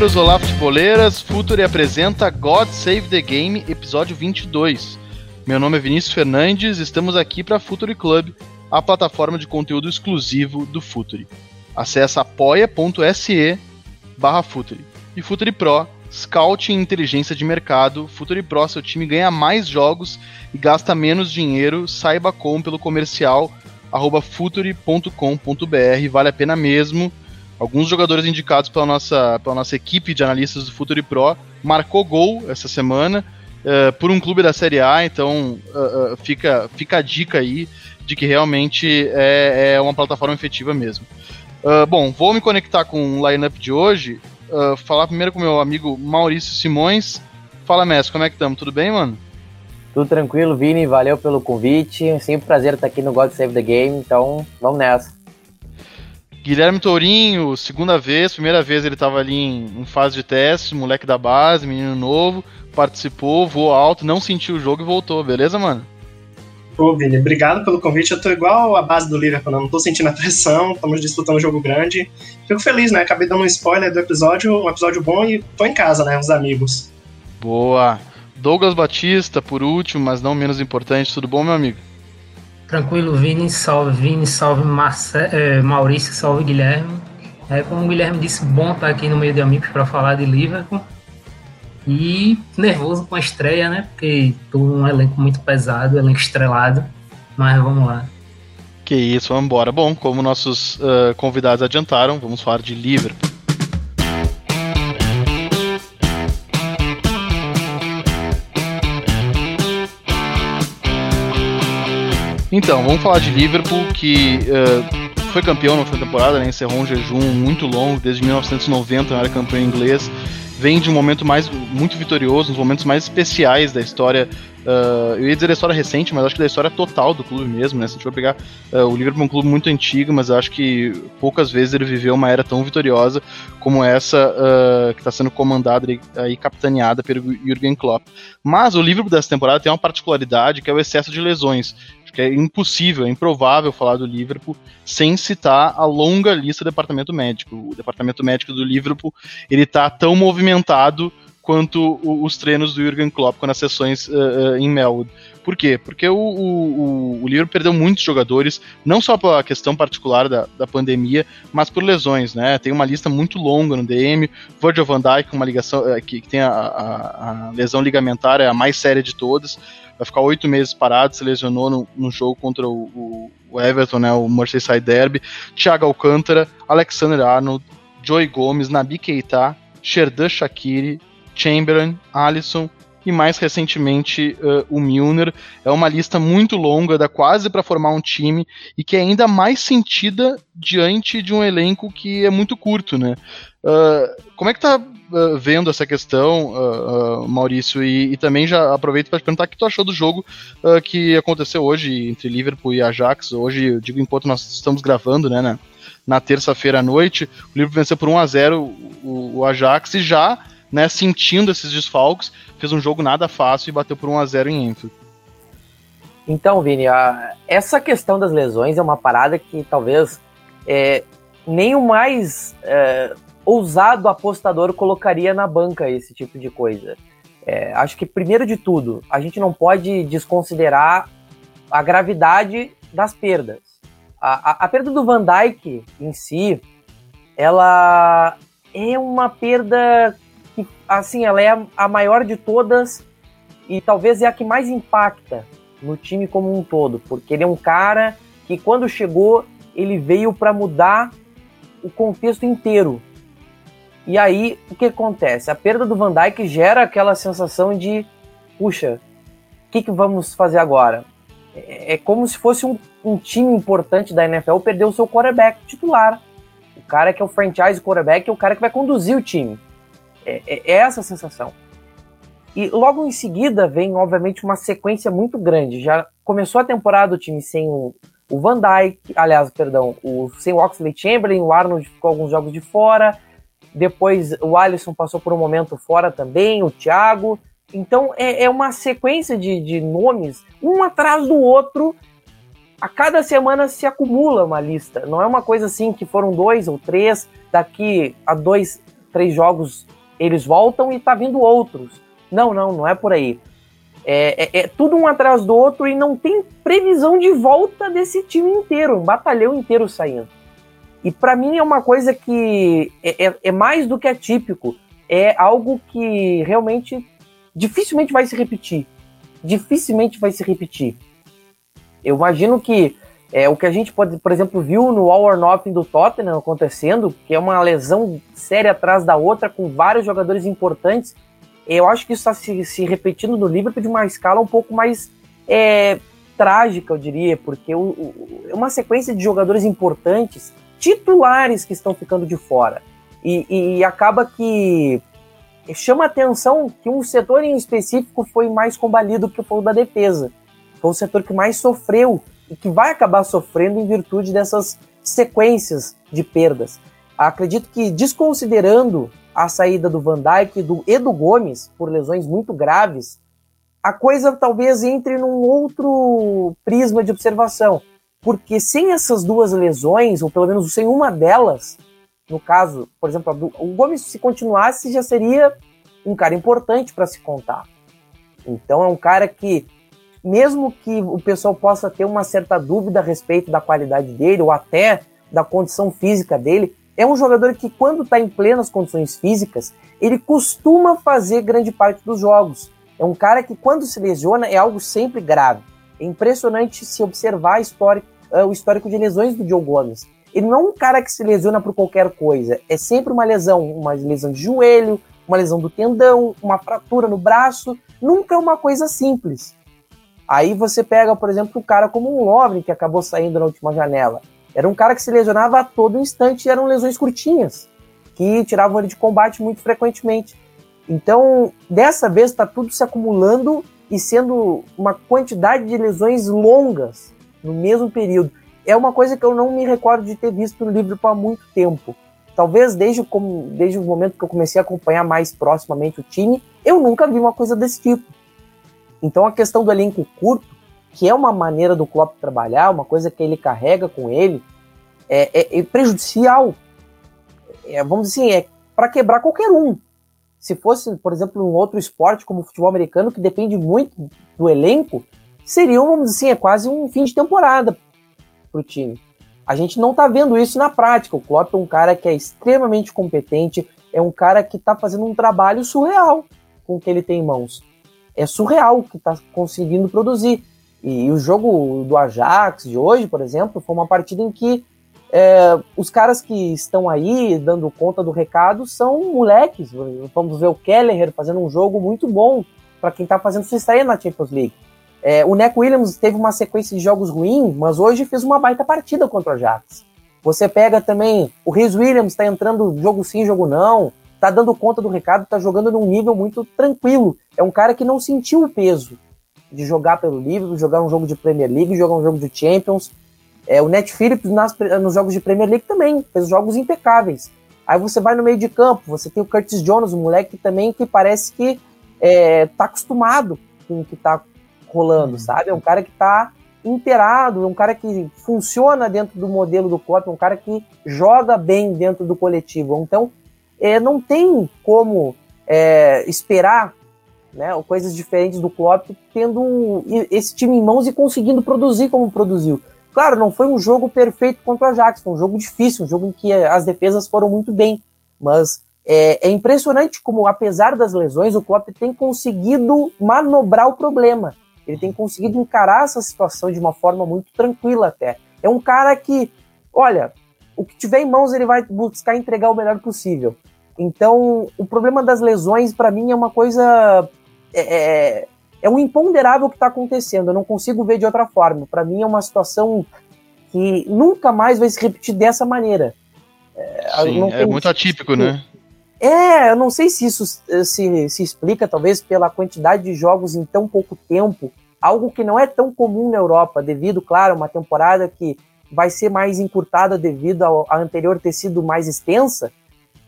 futeboleiros, olá futeboleiras, Futuri apresenta God Save the Game, episódio 22. Meu nome é Vinícius Fernandes, estamos aqui para Futuri Club, a plataforma de conteúdo exclusivo do Futuri. Acesse apoia.se barra Futuri. E Futuri Pro, Scout em inteligência de mercado, Futuri Pro, seu time ganha mais jogos e gasta menos dinheiro, saiba como pelo comercial arroba futuri.com.br, vale a pena mesmo alguns jogadores indicados pela nossa, pela nossa equipe de analistas do Futuri Pro marcou gol essa semana uh, por um clube da Série A, então uh, uh, fica, fica a dica aí de que realmente é, é uma plataforma efetiva mesmo. bom, vou me conectar com o lineup de hoje, falar primeiro com meu amigo Maurício Simões. Fala, Messi, como é que estamos? Tudo bem, mano? Tudo tranquilo, Vini, valeu pelo convite. Sempre prazer estar aqui no God Save the Game, então vamos nessa. Guilherme Tourinho, segunda vez, primeira vez ele estava ali em, em, fase de teste, moleque da base, menino novo, participou, voou alto, não sentiu o jogo e voltou, beleza, mano? Pô, Vini, obrigado pelo convite. Eu tô igual a base do Liverpool, não tô sentindo a pressão, estamos disputando um jogo grande. Fico feliz, né? Acabei dando um spoiler do episódio, um episódio bom e tô em casa, né? Os amigos. Boa. Douglas Batista, por último, mas não menos importante, tudo bom, meu amigo? Tranquilo, Vini, salve Vini, salve Marce é, Maurício, salve Guilherme. É, como o Guilherme disse, bom estar aqui no meio de amigos para falar de Liverpool. E nervoso com a estreia, né? Porque tô um elenco muito pesado, elenco estrelado. Mas vamos lá. Que isso, vamos embora. Bom, como nossos uh, convidados adiantaram, vamos falar de Liverpool. Então, vamos falar de Liverpool, que uh, foi campeão na última temporada, né? encerrou um jejum muito longo, desde 1990 era campeão inglês. Vem de um momento mais muito vitorioso, um dos momentos mais especiais da história Uh, eu ia dizer da história recente, mas acho que da história total do clube mesmo, né? Se a gente for pegar uh, o Liverpool é um clube muito antigo, mas acho que poucas vezes ele viveu uma era tão vitoriosa como essa que está sendo comandada e capitaneada pelo Jürgen Klopp. Mas o Liverpool dessa temporada tem uma particularidade que é o excesso de lesões. Que é impossível, é improvável falar do Liverpool sem citar a longa lista do departamento médico. O departamento médico do Liverpool ele está tão movimentado quanto os treinos do Jurgen Klopp nas sessões uh, uh, em Melwood. Por quê? Porque o, o, o Liverpool perdeu muitos jogadores, não só pela questão particular da, da pandemia, mas por lesões, né? Tem uma lista muito longa no DM. Virgil van Dijk, uma ligação uh, que, que, tem a, a, a, lesão ligamentar, é a mais séria de todas. Vai ficar oito meses parado, se lesionou no, no jogo contra o, o, Everton, né? O Merseyside Derby. Thiago Alcântara, Alexander Arnold, Joey Gomes, Nabi Keita, Sherdan Shaqiri, Chamberlain, Alisson e mais recentemente uh, o Milner. É uma lista muito longa, dá quase para formar um time e que é ainda mais sentida diante de um elenco que é muito curto, né? Uh, como é que tá uh, vendo essa questão, Maurício? E, e, também já aproveito para te perguntar o que tu achou do jogo que aconteceu hoje entre Liverpool e Ajax. Hoje, eu digo enquanto nós estamos gravando, né, na, na terça-feira à noite, o Liverpool venceu por 1 a 0 o, o Ajax e já né, sentindo esses desfalques, fez um jogo nada fácil e bateu por 1 a 0 em Enfield. Então, Vini, a, essa questão das lesões é uma parada que talvez é, nem o mais é, ousado apostador colocaria na banca esse tipo de coisa. É, acho que, primeiro de tudo, a gente não pode desconsiderar a gravidade das perdas. A, a, a perda do Van Dyke em si, ela é uma perda que, assim, ela é a maior de todas e talvez é a que mais impacta no time como um todo, porque ele é um cara que quando chegou, ele veio para mudar o contexto inteiro. E aí, o que acontece? A perda do Van Dijk gera aquela sensação de, puxa, o que, que vamos fazer agora? É, é como se fosse um, um, time importante da NFL perder o seu quarterback titular. O cara que é o franchise quarterback é o cara que vai conduzir o time. É, é, é essa a sensação. E logo em seguida vem, obviamente, uma sequência muito grande. Já começou a temporada o time sem o, o Van Dyke, aliás, perdão, o, sem o Oxley Chamberlain, o Arnold ficou alguns jogos de fora. Depois o Alisson passou por um momento fora também, o Thiago. Então é, é uma sequência de, de nomes, um atrás do outro. A cada semana se acumula uma lista. Não é uma coisa assim que foram dois ou três, daqui a dois três jogos eles voltam e tá vindo outros. Não, não, não é por aí. É, é, é, tudo um atrás do outro e não tem previsão de volta desse time inteiro, um batalhão inteiro saindo. E para mim é uma coisa que é, é, é, mais do que atípico, é algo que realmente dificilmente vai se repetir. Dificilmente vai se repetir. Eu imagino que é, o que a gente pode, por exemplo, viu no All or Nothing do Tottenham acontecendo, que é uma lesão séria atrás da outra, com vários jogadores importantes. Eu acho que isso está se, se, repetindo no Liverpool de uma escala um pouco mais é, trágica, eu diria, porque é uma sequência de jogadores importantes, titulares que estão ficando de fora. E, e acaba que chama atenção que um setor em específico foi mais combalido que o da defesa. Foi o setor que mais sofreu e que vai acabar sofrendo em virtude dessas sequências de perdas. Acredito que, desconsiderando a saída do Van Dijk e do Gomes por lesões muito graves, a coisa talvez entre num outro prisma de observação. Porque sem essas duas lesões, ou pelo menos sem uma delas, no caso, por exemplo, o Gomes, se continuasse, já seria um cara importante para se contar. Então é um cara que mesmo que o pessoal possa ter uma certa dúvida a respeito da qualidade dele ou até da condição física dele, é um jogador que, quando está em plenas condições físicas, ele costuma fazer grande parte dos jogos. É um cara que, quando se lesiona, é algo sempre grave. É impressionante se observar uh, o histórico de lesões do Joe Gomes. Ele não é um cara que se lesiona por qualquer coisa. É sempre uma lesão, uma lesão de joelho, uma lesão do tendão, uma fratura no braço. Nunca é uma coisa simples. Aí você pega, por exemplo, o cara como um Lovren, que acabou saindo na última janela. Era um cara que se lesionava a todo instante e eram lesões curtinhas, que tiravam ele de combate muito frequentemente. Então, dessa vez está tudo se acumulando e sendo uma quantidade de lesões longas no mesmo período. É uma coisa que eu não me recordo de ter visto no livro há muito tempo. Talvez desde, como, desde o momento que eu comecei a acompanhar mais proximamente o time, eu nunca vi uma coisa desse tipo. Então a questão do elenco curto, que é uma maneira do Klopp trabalhar, uma coisa que ele carrega com ele, é, é, é prejudicial. É, vamos dizer assim, é para quebrar qualquer um. Se fosse, por exemplo, um outro esporte como o futebol americano, que depende muito do elenco, seria, vamos dizer assim, é quase um fim de temporada para o time. A gente não está vendo isso na prática. O Klopp é um cara que é extremamente competente, é um cara que está fazendo um trabalho surreal com o que ele tem em mãos é surreal o que está conseguindo produzir. E o jogo do Ajax de hoje, por exemplo, foi uma partida em que é, os caras que estão aí dando conta do recado são moleques. Vamos ver o Kelleher fazendo um jogo muito bom para quem está fazendo sua estreia na Champions League. É, o Neco Williams teve uma sequência de jogos ruins, mas hoje fez uma baita partida contra o Ajax. Você pega também o Rhys Williams, está entrando jogo sim, jogo não tá dando conta do recado, tá jogando num nível muito tranquilo. É um cara que não sentiu o peso de jogar pelo livro, jogar um jogo de Premier League, jogar um jogo de Champions. É, o Net Phillips nas, nos jogos de Premier League também fez jogos impecáveis. Aí você vai no meio de campo, você tem o Curtis Jones, um moleque também que parece que é, tá acostumado com o que tá rolando, uhum. sabe? É um cara que tá inteirado, é um cara que funciona dentro do modelo do Klopp, é um cara que joga bem dentro do coletivo. Então, é, não tem como é, esperar né, coisas diferentes do Klopp tendo esse time em mãos e conseguindo produzir como produziu. Claro, não foi um jogo perfeito contra o Ajax, foi um jogo difícil, um jogo em que as defesas foram muito bem, mas é, é impressionante como, apesar das lesões, o Klopp tem conseguido manobrar o problema. Ele tem conseguido encarar essa situação de uma forma muito tranquila até. É um cara que, olha, o que tiver em mãos ele vai buscar entregar o melhor possível. Então, o problema das lesões, para mim, é uma coisa. É, é, um imponderável que está acontecendo. Eu não consigo ver de outra forma. Para mim, é uma situação que nunca mais vai se repetir dessa maneira. É, Sim, é muito atípico, né? É, eu não sei se isso se, se explica, talvez, pela quantidade de jogos em tão pouco tempo. Algo que não é tão comum na Europa, devido, claro, a uma temporada que vai ser mais encurtada devido à anterior ter sido mais extensa.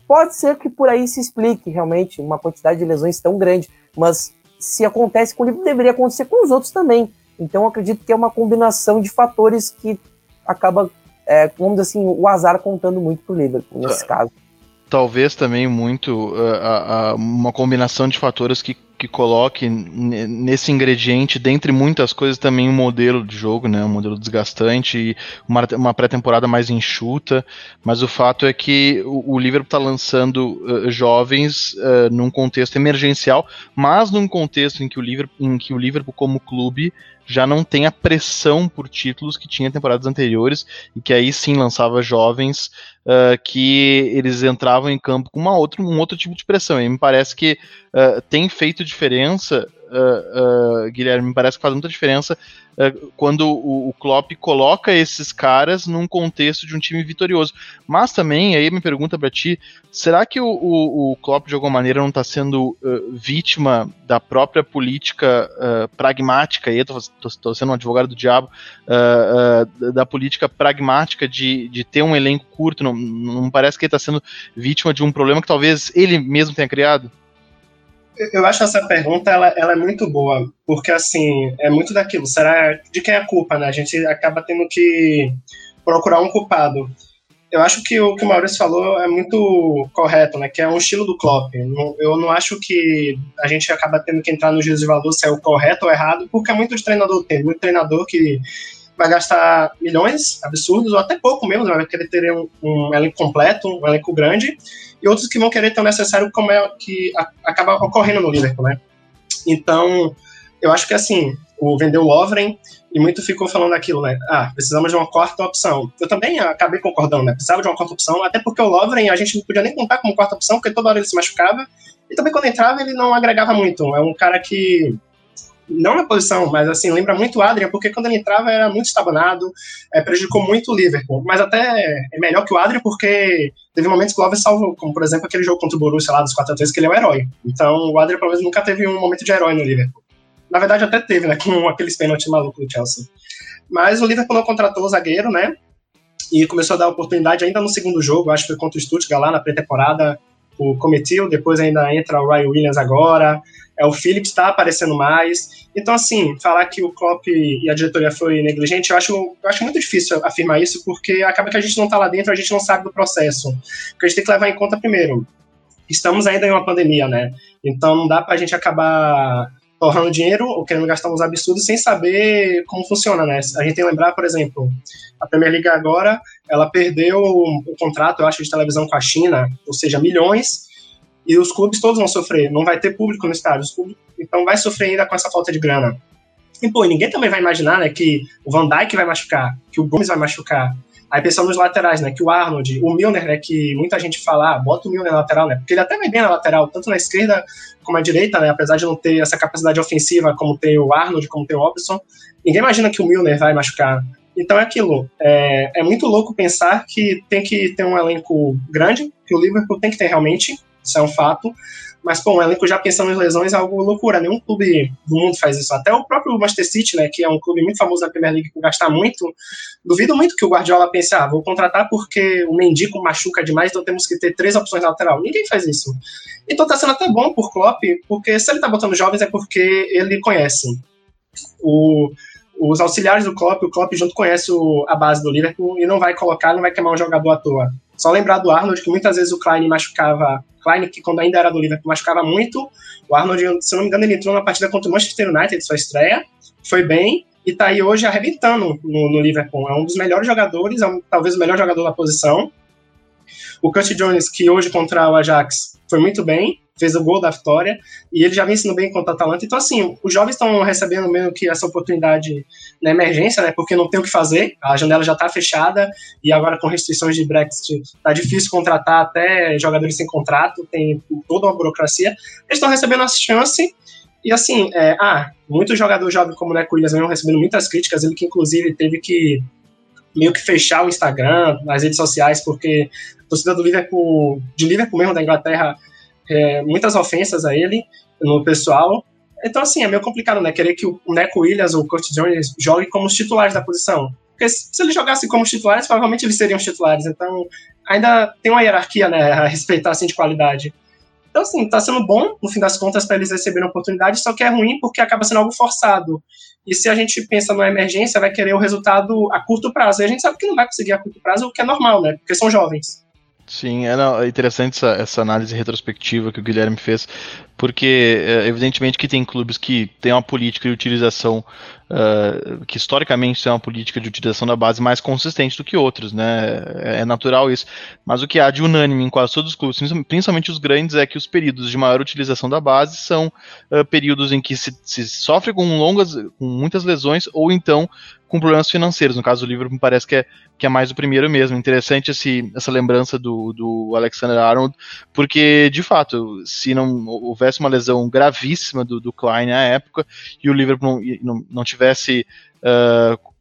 Pode ser que por aí se explique realmente uma quantidade de lesões tão grande, mas se acontece com o livro, deveria acontecer com os outros também. Então, acredito que é uma combinação de fatores que acaba, é, vamos dizer assim, o azar contando muito pro Liverpool nesse é. caso. talvez também muito uh, uh, uma combinação de fatores que que coloque nesse ingrediente, dentre muitas coisas, também um modelo de jogo, né? Um modelo desgastante e uma, uma pré-temporada mais enxuta. Mas o fato é que o, o Liverpool está lançando uh, jovens uh, num contexto emergencial, mas num contexto em que o Liverpool, em que o Liverpool como clube já não tem a pressão por títulos que tinha temporadas anteriores e que aí sim lançava jovens uh, que eles entravam em campo com uma outra, um outro tipo de pressão. E me parece que uh, tem feito diferença uh, Guilherme, me parece que faz muita diferença uh, quando o, o, Klopp coloca esses caras num contexto de um time vitorioso. Mas também, aí me pergunta para ti, será que o, o, o, Klopp de alguma maneira não está sendo vítima da própria política pragmática, e eu tô, sendo um advogado do diabo, da política pragmática de, de ter um elenco curto, não, não parece que ele está sendo vítima de um problema que talvez ele mesmo tenha criado? Eu acho essa pergunta ela, ela é muito boa, porque assim, é muito daquilo. Será de quem é a culpa, né? A gente acaba tendo que procurar um culpado. Eu acho que o que o Maurício falou é muito correto, né? Que é um estilo do Klopp. Eu não acho que a gente acaba tendo que entrar no juízo de valor se é o correto ou errado, porque é muito treinador tem. Muito treinador que vai gastar milhões absurdos, ou até pouco mesmo, vai querer ter um, um elenco completo, um elenco grande, e outros que vão querer tão necessário como é que a, acaba ocorrendo no Liverpool, né? Então, eu acho que assim, o vendeu o Lovren e muito ficou falando aquilo, né? Ah, precisamos de uma quarta opção. Eu também acabei concordando, né? Precisava de uma quarta opção, até porque o Lovren a gente não podia nem contar como quarta opção, porque toda hora ele se machucava, e também quando entrava ele não agregava muito. É um cara que não na posição, mas assim, lembra muito o Adrian, porque quando ele entrava era muito estabanado, é, prejudicou muito o Liverpool. Mas até é melhor que o Adrian, porque teve momentos que o Love salvou, como por exemplo aquele jogo contra o Borussia lá dos 4 a 3 que ele é o herói. Então o Adrian, pelo menos, nunca teve um momento de herói no Liverpool. Na verdade, até teve, né, com aqueles pênaltis malucos do Chelsea. Mas o Liverpool não contratou o zagueiro, né, e começou a dar oportunidade ainda no segundo jogo, acho que foi contra o Stuttgart lá na pré-temporada, o Cometil, depois ainda entra o Ryan Williams agora, é, o Phillips está aparecendo mais. Então, assim, falar que o Klopp e a diretoria foi negligente, eu acho, eu acho muito difícil afirmar isso, porque acaba que a gente não está lá dentro, a gente não sabe do processo. Porque a gente tem que levar em conta, primeiro, estamos ainda em uma pandemia, né? Então, não dá para a gente acabar torrando dinheiro ou querendo gastar uns absurdos sem saber como funciona, né? A gente tem que lembrar, por exemplo, a Premier League agora, ela perdeu o contrato, eu acho, de televisão com a China, ou seja, milhões, e os clubes todos vão sofrer, não vai ter público no estádio, clubes, então vai sofrer ainda com essa falta de grana. E, pô, ninguém também vai imaginar, né, que o Van Dijk vai machucar, que o Gomes vai machucar. Aí pensando nos laterais, né, que o Arnold, o Milner, né, que muita gente fala, ah, bota o Milner na lateral, né, porque ele até vai bem na lateral, tanto na esquerda como na direita, né, apesar de não ter essa capacidade ofensiva como tem o Arnold, como tem o Robson, ninguém imagina que o Milner vai machucar. Então é aquilo, é, é muito louco pensar que tem que ter um elenco grande, que o Liverpool tem que ter realmente, isso é um fato. Mas, pô, um elenco já pensando em lesões é algo loucura. Nenhum clube do mundo faz isso. Até o próprio Manchester City, né, que é um clube muito famoso na Premier League por gastar muito, duvido muito que o Guardiola pense, ah, vou contratar porque o Mendico machuca demais, então temos que ter três opções na lateral. Ninguém faz isso. Então tá sendo até bom por Klopp, porque se ele tá botando jovens é porque ele conhece. O, os auxiliares do Klopp, o Klopp junto conhece o, a base do Liverpool e não vai colocar, não vai queimar um jogador à toa. Só lembrar do Arnold, que muitas vezes o Klein machucava. Klein, que quando ainda era do Liverpool, machucava muito. O Arnold, se não me engano, ele entrou na partida contra o Manchester United, sua estreia. Foi bem. E tá aí hoje arrebentando no, no Liverpool. É um dos melhores jogadores, é um, talvez o melhor jogador da posição. O Curtis Jones, que hoje contra o Ajax foi muito bem fez o gol da vitória, e ele já vem sendo bem contra a Atalanta. Então, assim, os jovens estão recebendo meio que essa oportunidade na emergência, né? Porque não tem o que fazer, a janela já está fechada, e agora com restrições de Brexit, tá difícil contratar até jogadores sem contrato, tem toda uma burocracia. Eles estão recebendo essa chance. E assim, é, ah, muito jogador jovem como o Neco Williams vem recebendo muitas críticas, ele que inclusive teve que meio que fechar o Instagram, as redes sociais, porque a torcida do Liverpool, de Liverpool mesmo da Inglaterra, é, muitas ofensas a ele no pessoal. Então, assim, é meio complicado, né? Querer que o Neco Williams ou o Jones joguem como os titulares da posição. Porque se eles jogassem como os titulares, provavelmente eles seriam os titulares. Então, ainda tem uma hierarquia, né, a respeitar, assim, de qualidade. Então, assim, tá sendo bom, no fim das contas, para eles receberem oportunidade, só que é ruim porque acaba sendo algo forçado. E se a gente pensa numa emergência, vai querer o resultado a curto prazo. E a gente sabe que não vai conseguir a curto prazo, o que é normal, né? Porque são jovens. Sim, é, é interessante essa, essa, análise retrospectiva que o Guilherme fez, porque é, evidentemente que tem clubes que têm uma política de utilização, uh, que historicamente tem uma política de utilização da base mais consistente do que outros, né? É, é natural isso. Mas o que há de unânime em quase todos os clubes, principalmente os grandes, é que os períodos de maior utilização da base são uh, períodos em que se, se sofre com longas, com muitas lesões, ou então com problemas financeiros. No caso do Liverpool, parece que é, que é mais o primeiro mesmo. Interessante esse, essa lembrança do, do Alexander Arnold, porque, de fato, se não houvesse uma lesão gravíssima do, do Klein na época e o Liverpool não, não, não tivesse. Uh,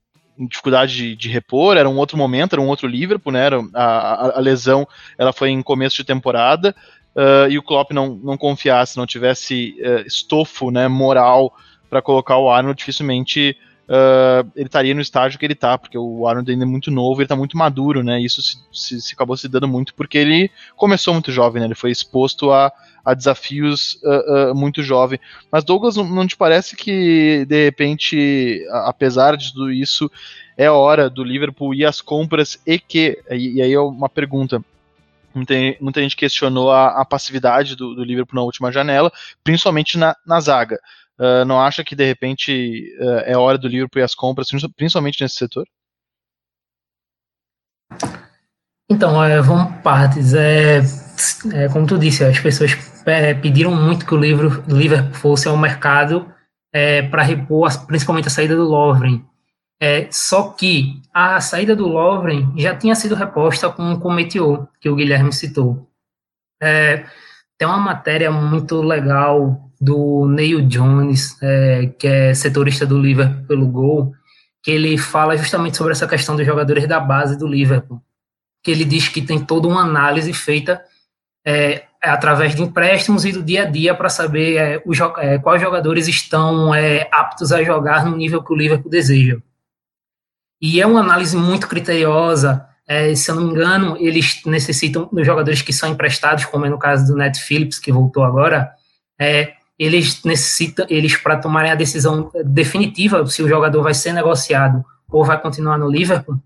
dificuldade de, de, repor, era um outro momento, era um outro Liverpool, né? Era, a, a, lesão ela foi em começo de temporada uh, e o Klopp não, não confiasse, não tivesse uh, estofo, né, moral para colocar o Arnold, dificilmente uh, ele estaria no estágio que ele está, porque o Arnold ainda é muito novo, ele está muito maduro, né? Isso se, se, se, acabou se dando muito porque ele começou muito jovem, né? Ele foi exposto a, a desafios uh, uh, muito jovem. Mas Douglas, não, não te parece que de repente, apesar de tudo isso, é hora do Liverpool ir às compras e que, e, e aí é uma pergunta, Muita, muita, gente questionou a, a passividade do, do, Liverpool na última janela, principalmente na, na zaga. Uh, não acha que de repente uh, é hora do Liverpool ir às compras, principalmente nesse setor? Então, é, vamos partes. É, é, como tu disse, as pessoas é, pediram muito que o Liverpool fosse ao mercado é, para repor as, principalmente a saída do Lovren. É, só que a saída do Lovren já tinha sido reposta com o Cometiô, que o Guilherme citou. tem uma matéria muito legal do Neil Jones, é, que é setorista do Liverpool pelo Gol, que ele fala justamente sobre essa questão dos jogadores da base do Liverpool, que ele diz que tem toda uma análise feita é, através de empréstimos e do dia a dia para saber é, é, quais jogadores estão é, aptos a jogar no nível que o Liverpool deseja. E é uma análise muito criteriosa, é, se eu não me engano, eles necessitam dos jogadores que são emprestados, como é no caso do Net Phillips, que voltou agora, é, eles necessitam, eles para tomarem a decisão definitiva se o jogador vai ser negociado ou vai continuar no Liverpool,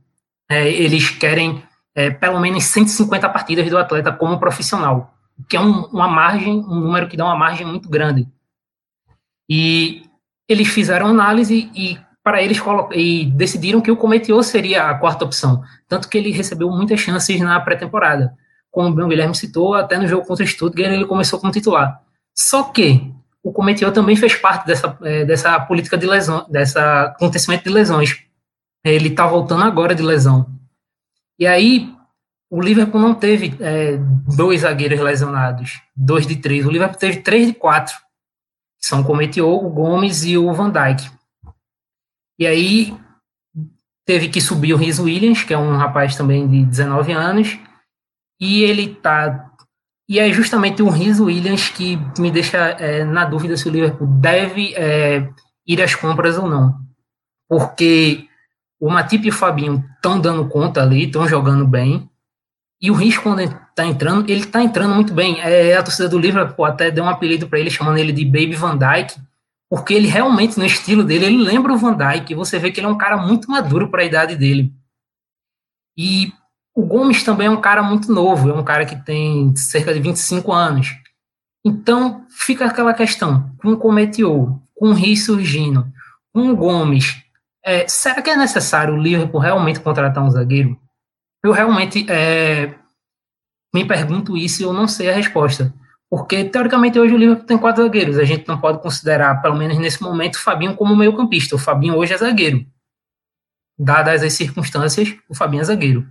é, eles querem é, pelo menos 150 partidas do atleta como profissional, que é um, uma margem, um número que dá uma margem muito grande. E eles fizeram análise e para eles e decidiram que o Cometiô seria a quarta opção, tanto que ele recebeu muitas chances na pré-temporada. Como o Guilherme citou, até no jogo contra o Stuttgart ele começou como titular. Só que o Cometió também fez parte dessa, é, dessa política de lesão, dessa acontecimento de lesões. Ele está voltando agora de lesão. E aí, o Liverpool não teve é, dois zagueiros lesionados, dois de três. O Liverpool teve três de quatro. São o Cometió, o Gomes e o Van Dijk. E aí, teve que subir o Rhys Williams, que é um rapaz também de 19 anos, e ele está e é justamente o Rhys Williams que me deixa é, na dúvida se o Liverpool deve é, ir às compras ou não. Porque o Matip e o Fabinho estão dando conta ali, estão jogando bem. E o Rhys, quando está entrando, ele está entrando muito bem. É, a torcida do Liverpool até deu um apelido para ele, chamando ele de Baby Van Dyke, porque ele realmente, no estilo dele, ele lembra o Van Dyke. Você vê que ele é um cara muito maduro para a idade dele. E o Gomes também é um cara muito novo, é um cara que tem cerca de 25 anos. Então, fica aquela questão, com o Cometiou, com o Rio surgindo, com o Gomes, é, será que é necessário o Liverpool realmente contratar um zagueiro? Eu realmente é, me pergunto isso e eu não sei a resposta. Porque, teoricamente, hoje o Liverpool tem quatro zagueiros. A gente não pode considerar, pelo menos nesse momento, o Fabinho como meio campista. O Fabinho hoje é zagueiro. Dadas as circunstâncias, o Fabinho é zagueiro.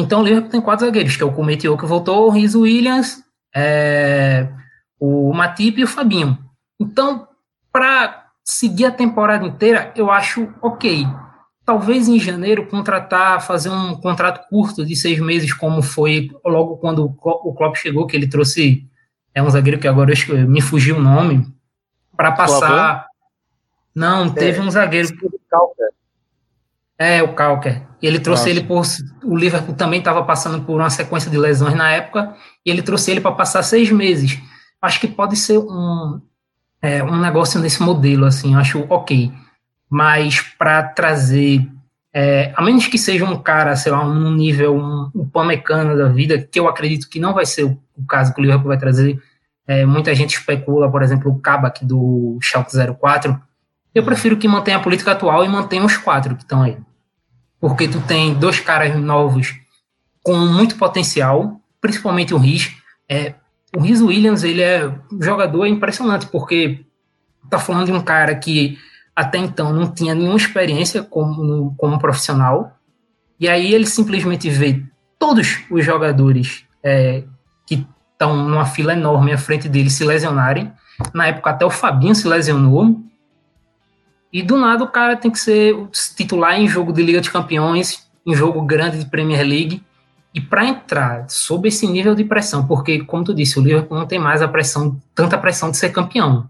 Então o Liverpool tem quatro zagueiros, que é o Cometio que voltou, o Riz Williams, é, o Matip e o Fabinho. Então, para seguir a temporada inteira, eu acho ok. Talvez em janeiro contratar, fazer um contrato curto de seis meses, como foi logo quando o Klopp chegou, que ele trouxe é um zagueiro que agora eu, me fugiu o nome, para passar. Não, teve é, um zagueiro. É, o Calker. E ele trouxe Nossa. ele por. O Liverpool também estava passando por uma sequência de lesões na época, e ele trouxe ele para passar seis meses. Acho que pode ser um, é, um negócio nesse modelo, assim, acho ok. Mas para trazer é, a menos que seja um cara, sei lá, um nível, um, um Pamecano da vida, que eu acredito que não vai ser o, o caso que o Liverpool vai trazer. É, muita gente especula, por exemplo, o Kabak do Schalke 04. Eu prefiro que mantenha a política atual e mantenha os quatro que estão aí. Porque tu tem dois caras novos com muito potencial, principalmente o Riz. É, o Riz Williams, ele é um jogador impressionante, porque tá falando de um cara que até então não tinha nenhuma experiência como, como profissional, e aí ele simplesmente vê todos os jogadores é, que estão numa fila enorme à frente dele se lesionarem. Na época até o Fabinho se lesionou. E do nada o cara tem que ser titular em jogo de Liga de Campeões, em jogo grande de Premier League. E para entrar sob esse nível de pressão, porque, como tu disse, o Liverpool não tem mais a pressão, tanta pressão de ser campeão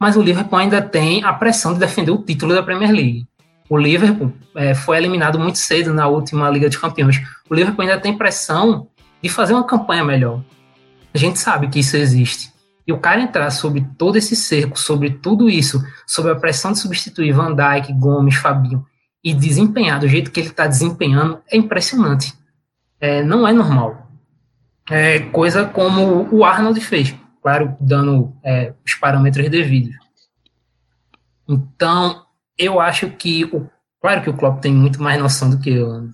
mas o Liverpool ainda tem a pressão de defender o título da Premier League. O Liverpool é, foi eliminado muito cedo na última Liga de Campeões. O Liverpool ainda tem pressão de fazer uma campanha melhor. A gente sabe que isso existe. E o cara entrar sobre todo esse cerco, sobre tudo isso, sobre a pressão de substituir Van Dijk, Gomes, Fabinho, e desempenhar do jeito que ele está desempenhando, é impressionante. É, não é normal. É coisa como o Arnold fez claro, dando é, os parâmetros devidos. Então, eu acho que, o, claro que o Klopp tem muito mais noção do que eu,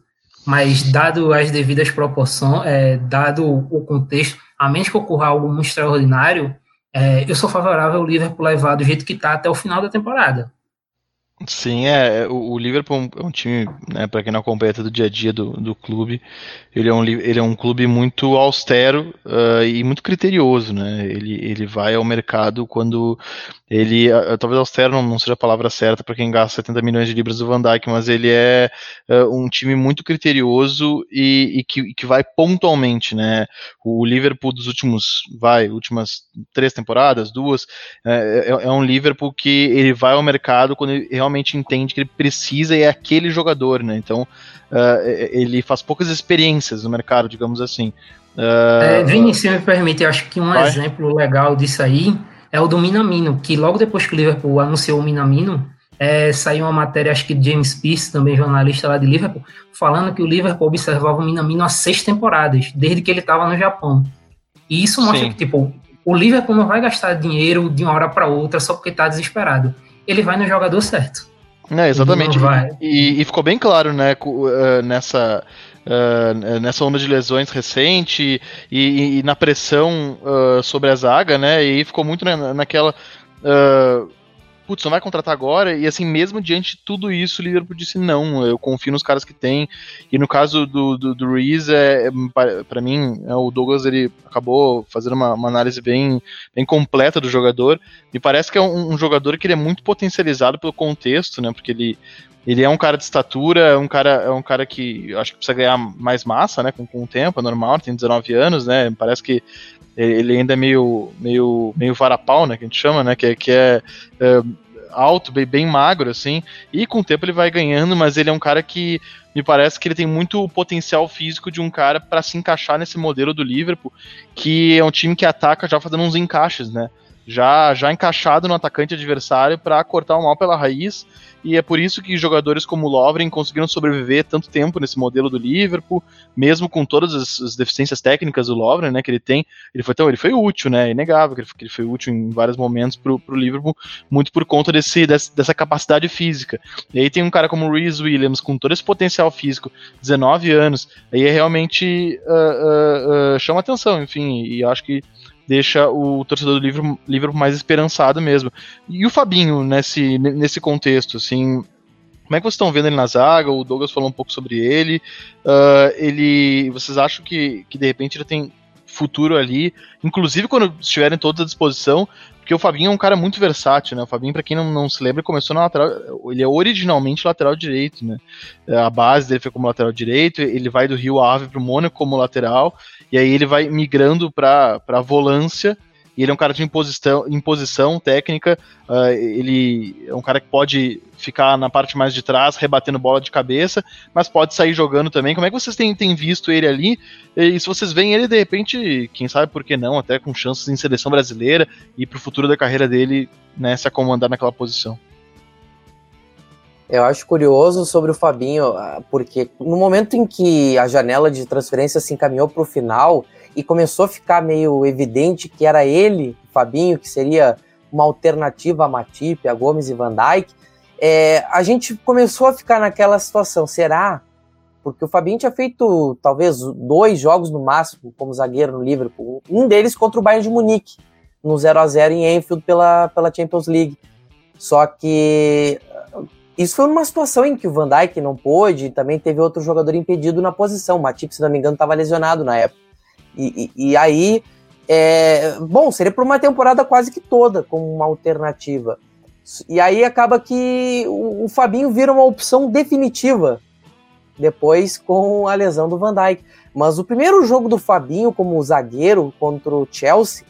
mas dado as devidas proporções, é, dado o contexto, a menos que ocorra algo muito extraordinário, é, eu sou favorável ao Liverpool levar do jeito que está até o final da temporada. Sim, é, é. O, o Liverpool é um time, né, para quem não acompanha do dia a dia do, do clube, ele é, um, ele é um clube muito austero uh, e muito criterioso, né? Ele, ele vai ao mercado quando ele, uh, talvez austero não, não, seja a palavra certa para quem gasta 70 milhões de libras do Van Dijk, mas ele é uh, um time muito criterioso e, e que, que vai pontualmente, né? O Liverpool dos últimos, vai, últimas três temporadas, duas, é, é, é um Liverpool que ele vai ao mercado quando ele realmente entende que ele precisa e é aquele jogador, né? Então uh, ele faz poucas experiências no mercado, digamos assim. Uh, é, Vini, se me permite, eu acho que um vai? exemplo legal disso aí é o do Minamino, que logo depois que o Liverpool anunciou o Minamino, é, saiu uma matéria, acho que de James Pierce, também jornalista lá de Liverpool, falando que o Liverpool observava o Minamino há seis temporadas, desde que ele estava no Japão. E isso mostra Sim. que, tipo, o Liverpool não vai gastar dinheiro de uma hora para outra só porque está desesperado ele vai no jogador certo. É, exatamente. E, e, ficou bem claro, né, eh, nessa, uh, nessa onda de lesões recente e, e na pressão uh, sobre a zaga, né, e ficou muito na, naquela. Uh, putz, não vai contratar agora? E assim, mesmo diante de tudo isso, o Liverpool disse não, eu confio nos caras que tem. E no caso do, do, do Reese, é, é para mim, é, o Douglas ele acabou fazendo uma, uma, análise bem, bem completa do jogador. Me parece que é um, um, jogador que ele é muito potencializado pelo contexto, né? Porque ele, ele é um cara de estatura, é um cara, é um cara que acho que precisa ganhar mais massa, né? Com, com o tempo, é normal, tem 19 anos, né? Parece que ele ainda é meio, meio, meio varapau, né, que a gente chama, né, que, é, que é, é alto, bem, bem, magro, assim, e com o tempo ele vai ganhando, mas ele é um cara que me parece que ele tem muito potencial físico de um cara para se encaixar nesse modelo do Liverpool, que é um time que ataca já fazendo uns encaixes, né, já, já encaixado no atacante adversário para cortar o mal pela raiz e é por isso que jogadores como o Lovren conseguiram sobreviver tanto tempo nesse modelo do Liverpool, mesmo com todas as, as deficiências técnicas do Lovren, né, que ele tem, ele foi tão, ele foi útil, né, é inegável que ele, que ele foi útil em vários momentos pro, pro Liverpool, muito por conta desse, dessa capacidade física. E aí tem um cara como o Reese Williams, com todo esse potencial físico, 19 anos, aí é realmente uh, uh, uh, chama atenção, enfim, e acho que deixa o torcedor do Liverpool mais esperançado mesmo. E o Fabinho nesse, nesse contexto, assim, como é que vocês estão vendo ele na zaga? O Douglas falou um pouco sobre ele. Uh, ele, vocês acham que, que de repente ele tem futuro ali, inclusive quando estiverem todos à disposição, porque o Fabinho é um cara muito versátil, né? O Fabinho, para quem não, não se lembra, começou na lateral. Ele é originalmente lateral direito, né? A base dele foi como lateral direito, ele vai do Rio Ave pro Mônaco como lateral, e aí ele vai migrando para a volância e ele é um cara de imposição, imposição técnica. Uh, ele é um cara que pode ficar na parte mais de trás, rebatendo bola de cabeça, mas pode sair jogando também. Como é que vocês têm, têm visto ele ali? E se vocês veem ele, de repente, quem sabe por que não, até com chances em seleção brasileira e para o futuro da carreira dele né, se acomodar naquela posição? Eu acho curioso sobre o Fabinho, ah, porque no momento em que a janela de transferência se encaminhou para o final e começou a ficar meio evidente que era ele, o Fabinho, que seria uma alternativa a Matip, a Gomes e Van Dijk, é, a gente começou a ficar naquela situação. Será? Porque o Fabinho tinha feito talvez dois jogos no máximo como zagueiro no Liverpool. Um deles contra o Bayern de Munique, no 0 a 0 em Enfield pela, pela Champions League. Só que isso foi uma situação em que o Van Dijk não pôde, e também teve outro jogador impedido na posição. O Matip, se não me engano, estava lesionado na época. E, e, e aí, é, bom, seria por uma temporada quase que toda como uma alternativa. E aí acaba que o, o Fabinho vira uma opção definitiva depois com a lesão do Van Dijk. Mas o primeiro jogo do Fabinho como zagueiro contra o Chelsea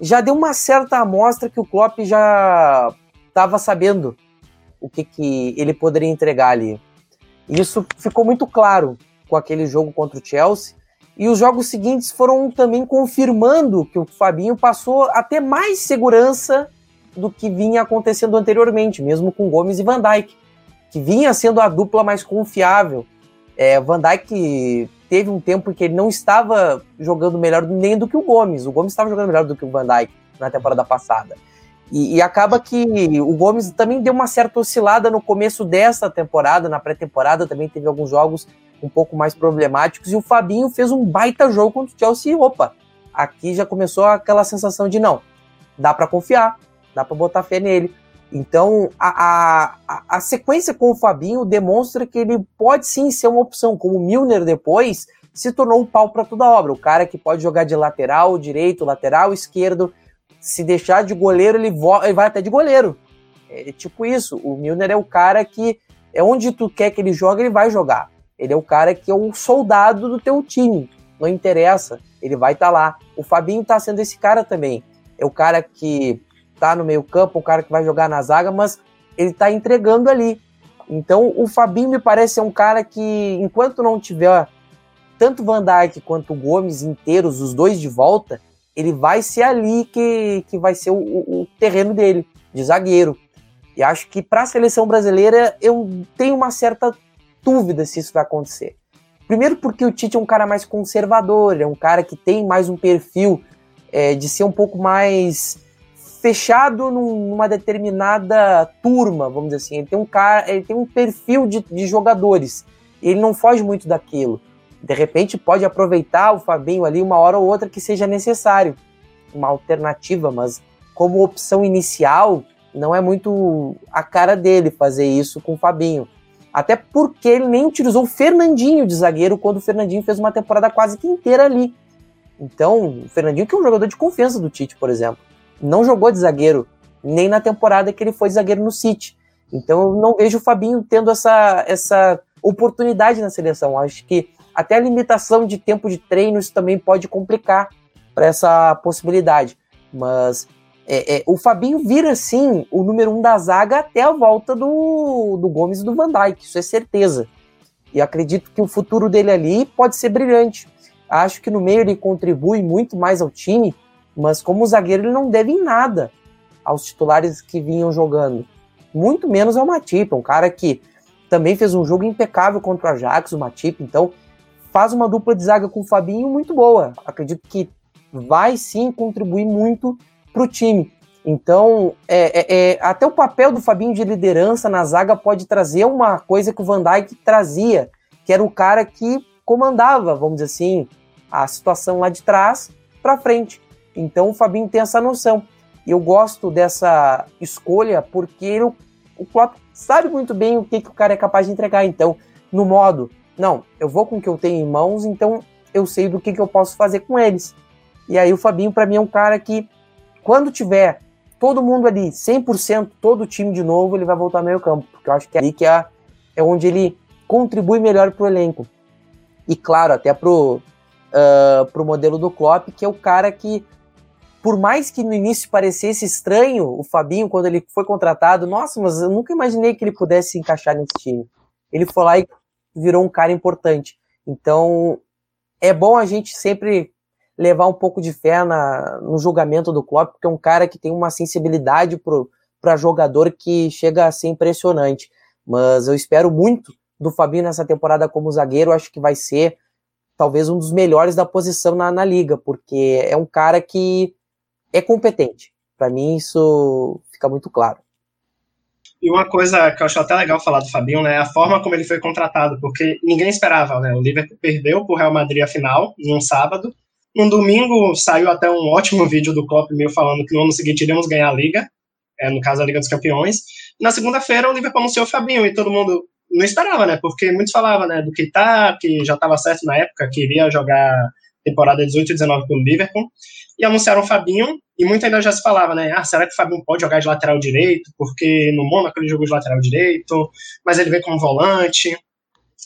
já deu uma certa amostra que o Klopp já estava sabendo o que, que ele poderia entregar ali. Isso ficou muito claro com aquele jogo contra o Chelsea. E os jogos seguintes foram também confirmando que o Fabinho passou a ter mais segurança do que vinha acontecendo anteriormente, mesmo com Gomes e Van Dijk, que vinha sendo a dupla mais confiável. É, Van Dijk teve um tempo em que ele não estava jogando melhor nem do que o Gomes. O Gomes estava jogando melhor do que o Van Dijk na temporada passada. E, e, acaba que o Gomes também deu uma certa oscilada no começo dessa temporada, na pré-temporada também teve alguns jogos um pouco mais problemáticos, e o Fabinho fez um baita jogo contra o Chelsea. Opa, aqui já começou aquela sensação de não, dá para confiar, dá para botar fé nele. Então a, a, a sequência com o Fabinho demonstra que ele pode sim ser uma opção, como o Milner depois se tornou o pau para toda obra, o cara que pode jogar de lateral, direito, lateral, esquerdo, se deixar de goleiro, ele, ele vai até de goleiro. É tipo isso. O Milner é o cara que é onde tu quer que ele jogue, ele vai jogar. Ele é o cara que é um soldado do teu time. Não interessa, ele vai estar tá lá. O Fabinho tá sendo esse cara também. É o cara que tá no meio-campo, o cara que vai jogar na zaga, mas ele tá entregando ali. Então, o Fabinho me parece ser um cara que, enquanto não tiver tanto Van Dijk quanto o Gomes inteiros, os dois de volta, ele vai ser ali que, que vai ser o, o terreno dele, de zagueiro. E acho que para a seleção brasileira eu tenho uma certa dúvida se isso vai acontecer. Primeiro porque o Tite é um cara mais conservador, é um cara que tem mais um perfil é, de ser um pouco mais fechado numa determinada turma, vamos dizer assim. Ele tem um cara, ele tem um perfil de, de jogadores. Ele não foge muito daquilo de repente pode aproveitar o Fabinho ali uma hora ou outra que seja necessário, uma alternativa, mas como opção inicial, não é muito a cara dele fazer isso com o Fabinho. Até porque ele nem utilizou o Fernandinho de zagueiro quando o Fernandinho fez uma temporada quase que inteira ali. Então, o Fernandinho, que é um jogador de confiança do Tite, por exemplo, não jogou de zagueiro, nem na temporada que ele foi zagueiro no City. Então, eu não vejo o Fabinho tendo essa, essa oportunidade na seleção. Acho que até a limitação de tempo de treino, isso também pode complicar para essa possibilidade. Mas é, é, o Fabinho vira, sim, o número um da zaga até a volta do, do Gomes e do Van Dijk, isso é certeza. E acredito que o futuro dele ali pode ser brilhante. Acho que no meio ele contribui muito mais ao time, mas como zagueiro ele não deve em nada aos titulares que vinham jogando. Muito menos ao Matip, um cara que também fez um jogo impecável contra o Ajax, o Matip, então faz uma dupla de zaga com o Fabinho muito boa. Acredito que vai sim contribuir muito para o time. Então, é, é, é, até o papel do Fabinho de liderança na zaga pode trazer uma coisa que o Van Dijk trazia, que era o cara que comandava, vamos dizer assim, a situação lá de trás para frente. Então, o Fabinho tem essa noção. Eu gosto dessa escolha porque ele, o Klopp sabe muito bem o que, que o cara é capaz de entregar. Então, no modo não, eu vou com o que eu tenho em mãos, então eu sei do que, que eu posso fazer com eles. E aí o Fabinho, para mim, é um cara que, quando tiver todo mundo ali, 100%, todo o time de novo, ele vai voltar ao meio campo, porque eu acho que é ali que é, é onde ele contribui melhor para o elenco. E claro, até pro, uh, pro modelo do Klopp, que é o cara que, por mais que no início parecesse estranho, o Fabinho, quando ele foi contratado, nossa, mas eu nunca imaginei que ele pudesse se encaixar nesse time. Ele foi lá e virou um cara importante. Então, é bom a gente sempre levar um pouco de fé na, no julgamento do Klopp, porque é um cara que tem uma sensibilidade para jogador que chega a ser impressionante. Mas eu espero muito do Fabinho nessa temporada como zagueiro, acho que vai ser talvez um dos melhores da posição na, na liga, porque é um cara que é competente. Para mim, isso fica muito claro. E uma coisa que eu acho até legal falar do Fabinho, né, é a forma como ele foi contratado, porque ninguém esperava, né? O Liverpool perdeu pro Real Madrid a final, num sábado. No domingo saiu até um ótimo vídeo do Klopp meio falando que no ano seguinte iríamos ganhar a Liga, é, no caso a Liga dos Campeões. na segunda-feira o Liverpool anunciou o Fabinho e todo mundo não esperava, né? Porque muitos falavam, né, do Keita, que já estava certo na época, que iria jogar temporada 18 e 19 pelo Liverpool, e anunciaram o Fabinho, e muito ainda já se falava, né, ah, será que o Fabinho pode jogar de lateral direito, porque no Mônaco ele jogou de lateral direito, mas ele veio como volante,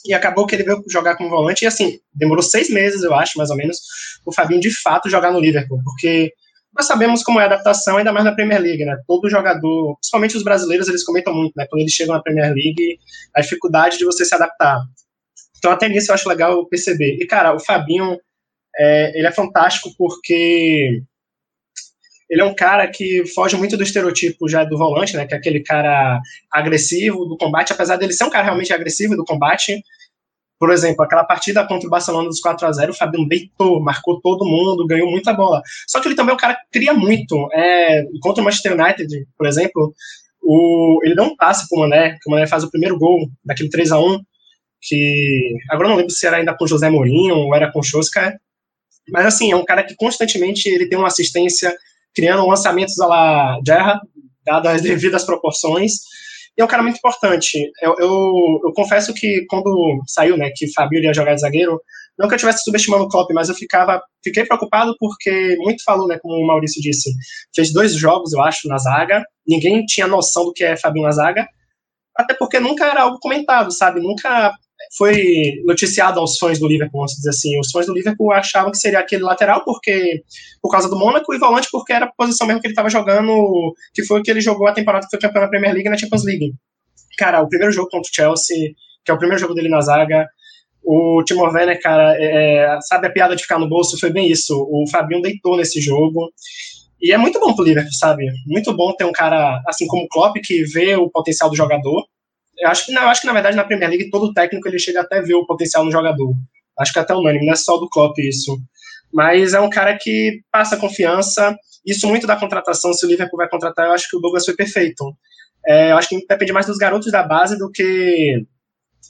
e acabou que ele veio jogar como volante, e assim, demorou seis meses, eu acho, mais ou menos, o Fabinho de fato jogar no Liverpool, porque nós sabemos como é a adaptação, ainda mais na Premier League, né? Todo jogador, principalmente os brasileiros, eles comentam muito, né? Quando eles chegam na Premier League, a dificuldade de você se adaptar. Então, até nisso eu acho legal perceber. E, cara, o Fabinho, é, ele é fantástico porque ele é um cara que foge muito do estereotipo já do volante, né? Que é aquele cara agressivo do combate, apesar dele ser um cara realmente agressivo do combate. Por exemplo, aquela partida contra o Barcelona dos 4 a 0 o Fabinho deitou, marcou todo mundo, ganhou muita bola. Só que ele também é um cara que cria muito. É, contra o Manchester United, por exemplo, o, ele dá um passe pro Mané, que o Mané faz o primeiro gol daquele 3 a 1 que agora não lembro se era ainda com José Mourinho ou era com Chosca, mas assim, é um cara que constantemente ele tem uma assistência criando lançamentos à la Gerra, dadas as devidas proporções, e é um cara muito importante. Eu, eu, eu, confesso que quando saiu, né, que Fabio ia jogar de zagueiro, não que eu estivesse subestimando o Klopp, mas eu ficava, fiquei preocupado porque muito falou, né, como o Maurício disse, fez dois jogos, eu acho, na zaga, ninguém tinha noção do que é Fabinho na zaga, até porque nunca era algo comentado, sabe? Nunca foi noticiado aos fãs do Liverpool, vamos dizer assim. Os fãs do Liverpool achavam que seria aquele lateral porque por causa do Mônaco e volante porque era a posição mesmo que ele estava jogando, que foi o que ele jogou a temporada que foi campeão na Premier League e na Champions League. Cara, o primeiro jogo contra o Chelsea, que é o primeiro jogo dele na zaga, o Timo Werner, cara, é, é, sabe a piada de ficar no bolso? Foi bem isso. O Fabinho deitou nesse jogo. E é muito bom pro Liverpool, sabe? Muito bom ter um cara assim como o Klopp que vê o potencial do jogador eu acho que, eu acho que na verdade na Premier League todo técnico ele chega até ver o potencial no jogador. Acho que até unânime, não é só do Klopp isso. Mas é um cara que passa confiança. Isso muito da contratação, se o Liverpool vai contratar, eu acho que o Douglas foi perfeito. É, eu acho que depende mais dos garotos da base do que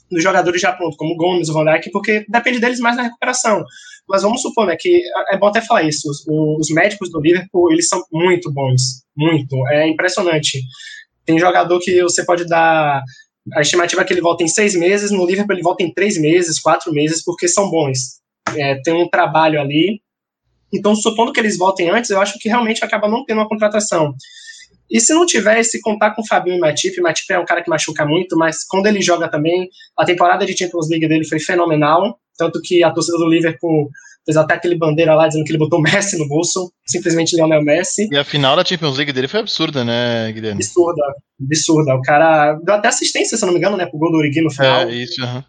dos jogadores já prontos, como o Gomes, o Van Dijk, porque depende deles mais na recuperação. Mas vamos supor, né, que é bom até falar isso, os, os médicos do Liverpool, eles são muito bons, muito, é impressionante. Tem jogador que você pode dar a estimativa é que ele volta em seis meses, no Liverpool ele volta em três meses, quatro meses, porque são bons. É, tem um trabalho ali. Então, supondo que eles voltem antes, eu acho que realmente acaba não tendo uma contratação. E se não tiver, se contar com o Fabinho e Matip, Matip é um cara que machuca muito, mas quando ele joga também, a temporada de Champions League dele foi fenomenal, tanto que a torcida do Liverpool fez até aquele bandeira lá dizendo que ele botou Messi no bolso, simplesmente Lionel Messi. E a final da Champions League dele foi absurda, né, Guilherme? Absurda, absurda. O cara deu até assistência, se não me engano, né, pro gol do Origi no final. É, isso, uhum.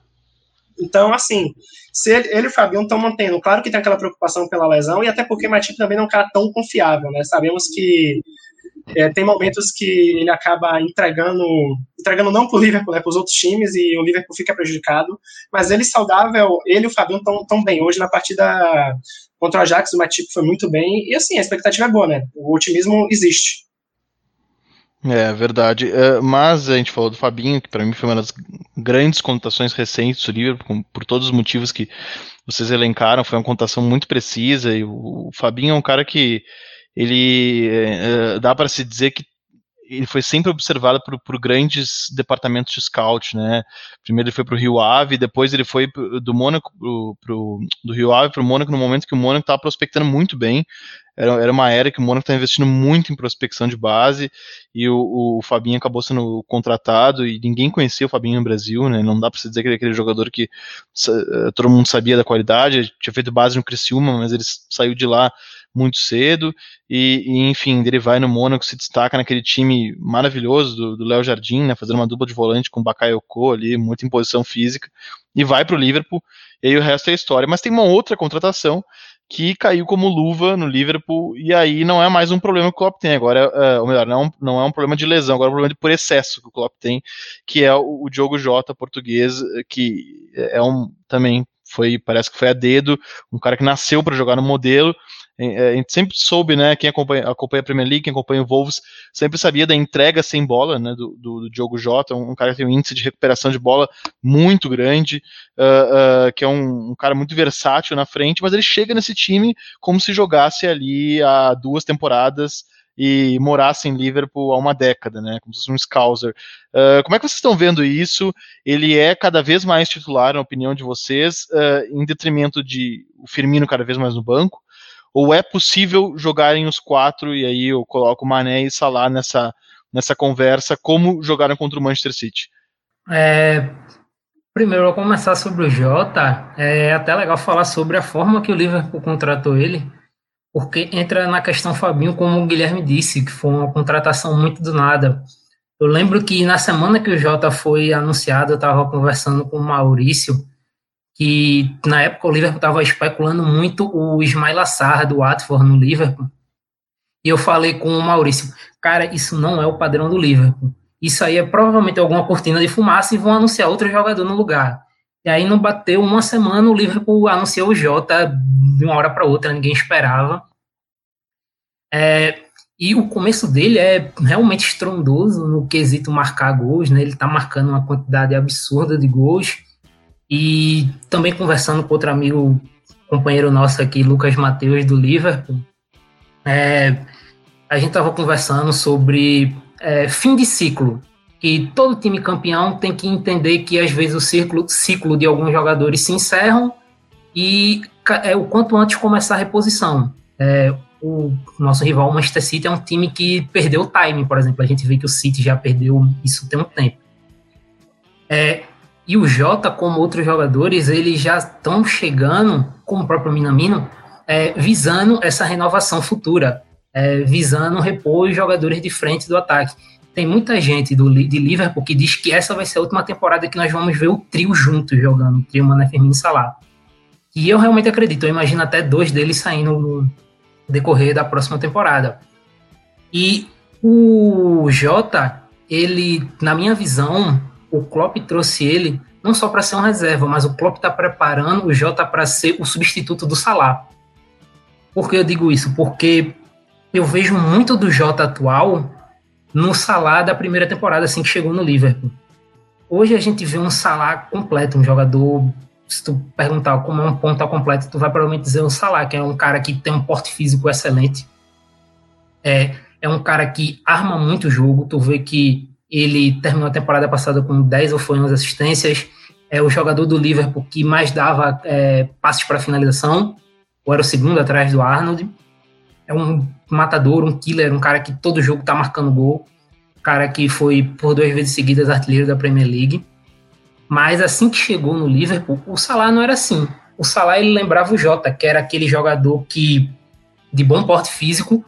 Então, assim, se ele, ele e o Fabião estão mantendo, claro que tem aquela preocupação pela lesão, e até porque o Matip também não é um cara tão confiável, né? Sabemos que é, tem momentos que ele acaba entregando, entregando não para o Liverpool, né, para os outros times, e o Liverpool fica prejudicado. Mas ele saudável, ele e o Fabinho estão tão bem. Hoje, na partida contra o Ajax, o Matip foi muito bem. E assim, a expectativa é boa, né? O otimismo existe. É verdade. É, mas a gente falou do Fabinho, que para mim foi uma das grandes contações recentes do Liverpool, por todos os motivos que vocês elencaram. Foi uma contação muito precisa. E o Fabinho é um cara que ele é, dá para se dizer que ele foi sempre observado por, por, grandes departamentos de scout, né? Primeiro ele foi para o Rio Ave, depois ele foi do Mônaco pro, pro, do Rio Ave para o Mônaco no momento que o Mônaco estava prospectando muito bem. Era, era uma era que o Mônaco estava investindo muito em prospecção de base e o, o, Fabinho acabou sendo contratado e ninguém conhecia o Fabinho no Brasil, né? Não dá para se dizer que ele é aquele jogador que uh, todo mundo sabia da qualidade, tinha feito base no Criciúma, mas ele saiu de lá muito cedo, e, e, enfim, ele vai no Mônaco, se destaca naquele time maravilhoso do Léo Jardim, né, fazendo uma dupla de volante com o Bakayoko ali, muita imposição física, e vai para o Liverpool, e aí o resto é história. Mas tem uma outra contratação, que caiu como luva no Liverpool, e aí não é mais um problema que o Klopp tem, agora, é, ou melhor, não, é não é um problema de lesão, agora é um problema de por excesso que o Klopp tem, que é o, o Diogo Jota português, que é um também foi, parece que foi a dedo, um cara que nasceu para jogar no modelo, é, a gente sempre soube, né, quem acompanha, acompanha a Premier League, quem acompanha o Wolves, sempre sabia da entrega sem bola, né, do, do, do Diogo Jota, um, cara que tem um índice de recuperação de bola muito grande, uh, uh, que é um, um, cara muito versátil na frente, mas ele chega nesse time como se jogasse ali há duas temporadas e morasse em Liverpool há uma década, né, como se fosse um Scouser. Uh, como é que vocês estão vendo isso? Ele é cada vez mais titular, na opinião de vocês, em detrimento de o Firmino cada vez mais no banco? Ou é possível jogarem os quatro, e aí eu coloco Mané e Salah nessa, nessa conversa, como jogaram contra o Manchester City? É, primeiro, vou começar sobre o Jota. É até legal falar sobre a forma que o Liverpool contratou ele, porque entra na questão Fabinho, como o Guilherme disse, que foi uma contratação muito do nada. Eu lembro que na semana que o Jota foi anunciado, eu estava conversando com o Maurício, que na época o Liverpool estava especulando muito o Ismail Assar do Watford no Liverpool. E eu falei com o Maurício, cara, isso não é o padrão do Liverpool. Isso aí é provavelmente alguma cortina de fumaça e vão anunciar outro jogador no lugar. E aí não bateu uma semana, o Liverpool anunciou o Jota de uma hora para outra, ninguém esperava. É, e o começo dele é realmente estrondoso no quesito marcar gols, né? Ele está marcando uma quantidade absurda de gols. E também conversando com outro amigo, companheiro nosso aqui, Lucas Mateus, do Liverpool, é, a gente estava conversando sobre é, fim de ciclo. Que todo time campeão tem que entender que às vezes o ciclo, ciclo de alguns jogadores se encerram e é o quanto antes começar a reposição. É, o nosso rival, o Manchester City, é um time que perdeu o time, por exemplo. A gente vê que o City já perdeu isso tem um tempo. É, e o Jota, como outros jogadores, eles já estão chegando, como o próprio Minamino, é, visando essa renovação futura, é, visando repor os jogadores de frente do ataque. Tem muita gente do, de Liverpool que diz que essa vai ser a última temporada que nós vamos ver o trio juntos jogando, o trio Mané Firmino e Salah. E eu realmente acredito, eu imagino até dois deles saindo no decorrer da próxima temporada. E o Jota, ele, na minha visão, o Klopp trouxe ele não só para ser um reserva, mas o Klopp está preparando o Jota para ser o substituto do Salah. Por que eu digo isso? Porque eu vejo muito do Jota atual no Salah da primeira temporada, assim que chegou no Liverpool. Hoje a gente vê um Salah completo, um jogador. Se tu perguntar como é um ponta completo, tu vai provavelmente dizer o Salah, que é um cara que tem um porte físico excelente. É, é um cara que arma muito o jogo. Tu vê que ele terminou a temporada passada com 10 ou foi 11 assistências. É o jogador do Liverpool que mais dava é, passes para finalização, ou era o segundo atrás do Arnold. É um matador, um killer, um cara que todo jogo tá marcando gol. Cara que foi por duas vezes seguidas artilheiro da Premier League. Mas assim que chegou no Liverpool, o Salah não era assim. O Salah ele lembrava o Jota, que era aquele jogador que de bom porte físico,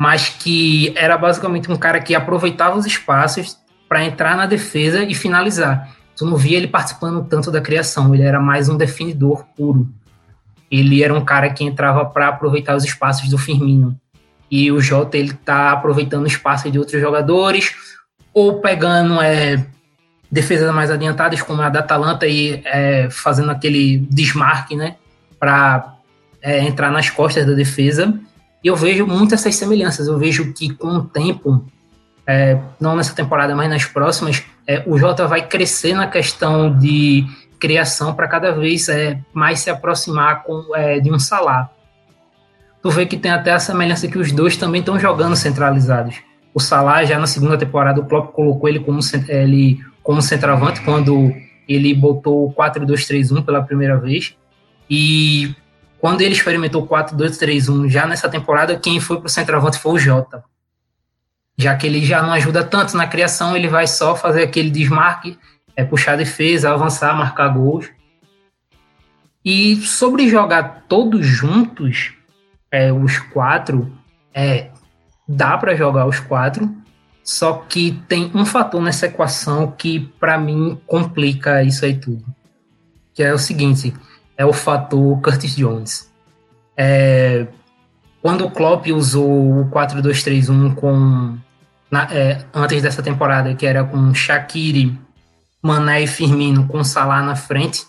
mas que era basicamente um cara que aproveitava os espaços para entrar na defesa e finalizar. Tu não via ele participando tanto da criação, ele era mais um definidor puro. Ele era um cara que entrava para aproveitar os espaços do Firmino. E o Jota ele tá aproveitando o espaço de outros jogadores ou pegando é, defesas mais adiantadas como a da Atalanta e é, fazendo aquele desmarque, né, para é, entrar nas costas da defesa e eu vejo muitas essas semelhanças. Eu vejo que com o tempo, é, não nessa temporada, mas nas próximas, é, o Jota vai crescer na questão de criação para cada vez é, mais se aproximar com, é, de um Salah. Tu vê que tem até a semelhança que os dois também estão jogando centralizados. O Salah já na segunda temporada o Klopp colocou ele como ele como centroavante quando ele botou o 4-2-3-1 pela primeira vez. E quando ele experimentou 4-2-3-1 já nessa temporada, quem foi para o centroavante foi o Jota. Já que ele já não ajuda tanto na criação, ele vai só fazer aquele desmarque, é, puxar a defesa, avançar, marcar gols. E sobre jogar todos juntos, é, os quatro, é, dá para jogar os quatro, só que tem um fator nessa equação que para mim complica isso aí tudo, que é o seguinte: é o fator Curtis Jones. É, quando o Klopp usou o 4-2-3-1 com na, é, antes dessa temporada, que era com Shaqiri, Mané e Firmino com Salah na frente,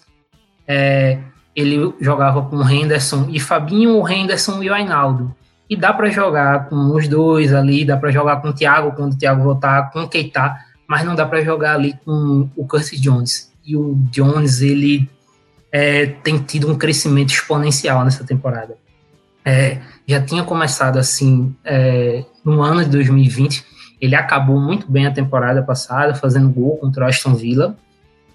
é, ele jogava com Henderson e Fabinho, o Henderson e o Ainaldo. E dá para jogar com os dois ali, dá para jogar com o Thiago quando o Thiago voltar, com o Keita, mas não dá para jogar ali com o Curtis Jones. E o Jones, ele é, tem tido um crescimento exponencial nessa temporada. É, já tinha começado assim é, no ano de 2020, ele acabou muito bem a temporada passada, fazendo gol contra o Aston Villa,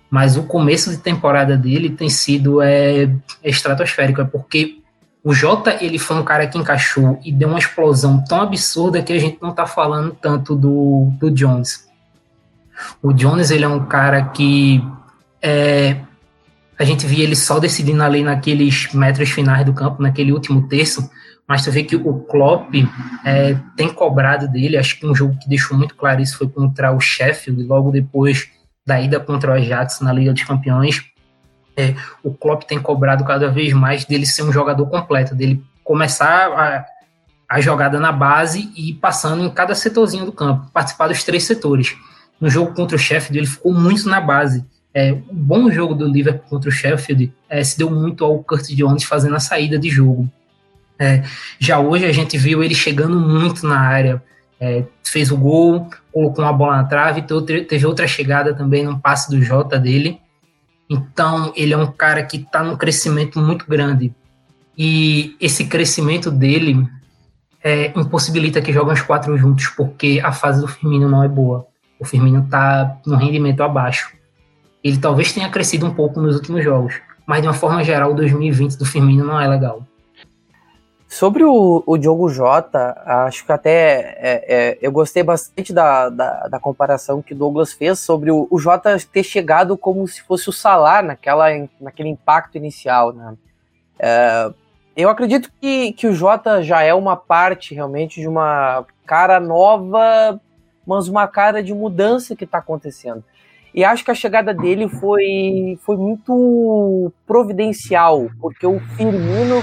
mas o começo de temporada dele tem sido é, estratosférico, é porque o Jota ele foi um cara que encaixou e deu uma explosão tão absurda que a gente não está falando tanto do, do Jones. O Jones ele é um cara que é, a gente via ele só decidindo ali naqueles metros finais do campo, naquele último terço, mas tu vê que o Klopp é, tem cobrado dele, acho que um jogo que deixou muito claro isso foi contra o Sheffield, logo depois da ida contra o Ajax na Liga dos Campeões, é, o Klopp tem cobrado cada vez mais dele ser um jogador completo, dele começar a, a jogada na base e passando em cada setorzinho do campo, participar dos três setores. No jogo contra o Sheffield, ele ficou muito na base. É, o bom jogo do Liverpool contra o Sheffield é, se deu muito ao Curtis Jones fazendo a saída de jogo. É, já hoje a gente viu ele chegando muito na área, é, fez o gol, colocou uma bola na trave, teve outra chegada também no passe do Jota dele. Então ele é um cara que está num crescimento muito grande e esse crescimento dele é, impossibilita que joguem os quatro juntos porque a fase do Firmino não é boa. O Firmino está no rendimento abaixo. Ele talvez tenha crescido um pouco nos últimos jogos, mas de uma forma geral, o 2020 do Firmino não é legal. Sobre o, o Diogo Jota, acho que até é, é, eu gostei bastante da, da, da, comparação que o Douglas fez sobre o, o Jota ter chegado como se fosse o Salah naquela, naquele impacto inicial. Né? É, eu acredito que, que o Jota já é uma parte realmente de uma cara nova, mas uma cara de mudança que está acontecendo. E acho que a chegada dele foi, foi muito providencial, porque o Firmino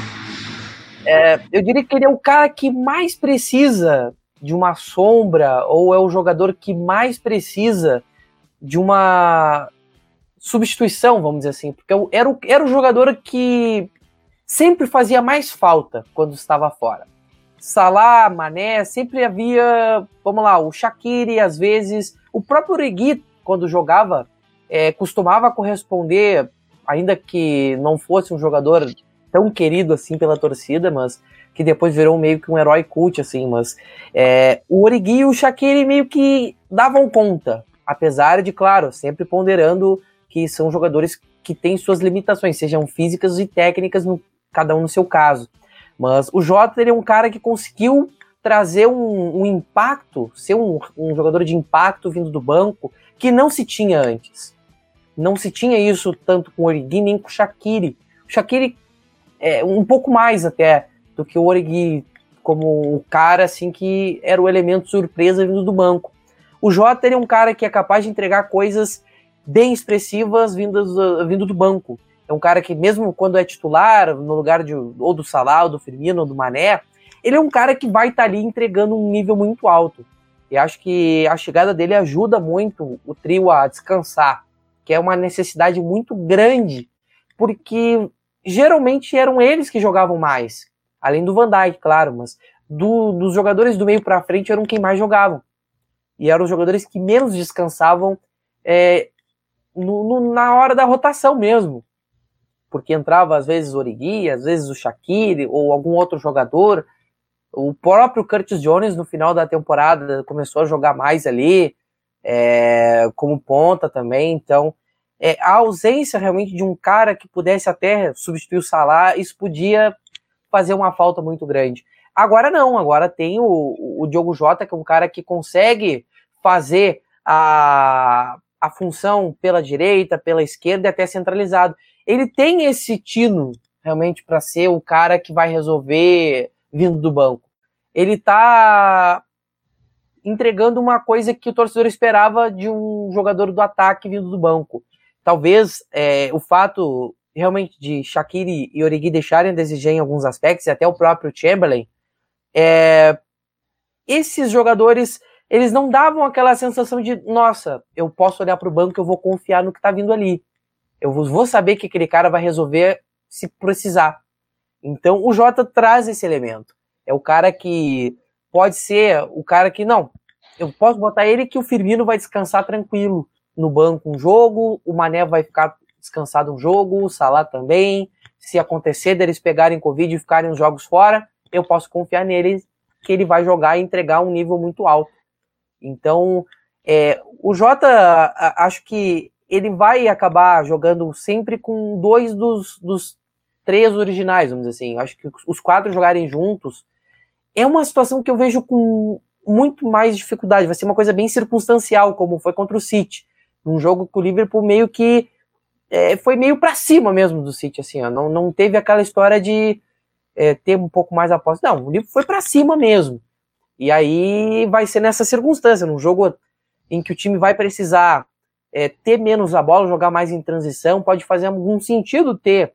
é, eu diria que ele é o cara que mais precisa de uma sombra, ou é o jogador que mais precisa de uma substituição, vamos dizer assim, porque era o, era o jogador que sempre fazia mais falta quando estava fora. Salah, Mané, sempre havia, vamos lá, o Shaqiri, às vezes, o próprio Regui, quando jogava, é, costumava corresponder, ainda que não fosse um jogador tão querido assim pela torcida, mas que depois virou meio que um herói cult, assim, mas é, o Origui e o Shaqiri meio que davam conta, apesar de, claro, sempre ponderando que são jogadores que têm suas limitações, sejam físicas e técnicas, no, cada um no seu caso. Mas o Jota é um cara que conseguiu trazer um, um impacto, ser um, um, jogador de impacto vindo do banco, que não se tinha antes. Não se tinha isso tanto com o Origui nem com o Shaqiri. O Shaqiri é, um pouco mais até do que o Origi como o cara assim que era o elemento surpresa vindo do banco. O Jota é um cara que é capaz de entregar coisas bem expressivas vindas vindo do banco. É um cara que mesmo quando é titular, no lugar de ou do Salah, ou do Firmino, ou do Mané, ele é um cara que vai estar tá ali entregando um nível muito alto. E acho que a chegada dele ajuda muito o trio a descansar, que é uma necessidade muito grande, porque geralmente eram eles que jogavam mais. Além do Van Dijk, claro, mas do, dos jogadores do meio para frente eram quem mais jogavam. E eram os jogadores que menos descansavam é, no, no, na hora da rotação mesmo. Porque entrava às vezes o Origi, às vezes o Shaqiri ou algum outro jogador. O próprio Curtis Jones no final da temporada começou a jogar mais ali, é, como ponta também. Então é, a ausência realmente de um cara que pudesse até substituir o Salah, isso podia fazer uma falta muito grande. Agora não, agora tem o, o Diogo Jota, que é um cara que consegue fazer a, a função pela direita, pela esquerda e até centralizado. Ele tem esse tino realmente para ser o cara que vai resolver vindo do banco. Ele tá entregando uma coisa que o torcedor esperava de um jogador do ataque vindo do banco talvez é, o fato realmente de Shaqiri e Origi deixarem a desejar em alguns aspectos, e até o próprio Chamberlain, é, esses jogadores eles não davam aquela sensação de, nossa, eu posso olhar para o banco, eu vou confiar no que está vindo ali. Eu vou saber que aquele cara vai resolver se precisar. Então o Jota traz esse elemento. É o cara que pode ser o cara que, não, eu posso botar ele que o Firmino vai descansar tranquilo no banco um jogo, o Mané vai ficar descansado um jogo, o Salah também. Se acontecer deles pegarem Covid e ficarem os jogos fora, eu posso confiar nele que ele vai jogar e entregar um nível muito alto. Então, é, o Jota, acho que ele vai acabar jogando sempre com dois dos, dos três originais, vamos dizer assim. Acho que os quatro jogarem juntos é uma situação que eu vejo com muito mais dificuldade. Vai ser uma coisa bem circunstancial, como foi contra o City. Num jogo que o Liverpool meio que é, foi meio para cima mesmo do City, assim, ó. Não, não teve aquela história de é, ter um pouco mais a posse. Não, o Liverpool foi para cima mesmo. E aí vai ser nessa circunstância, num jogo em que o time vai precisar é, ter menos a bola, jogar mais em transição, pode fazer algum sentido ter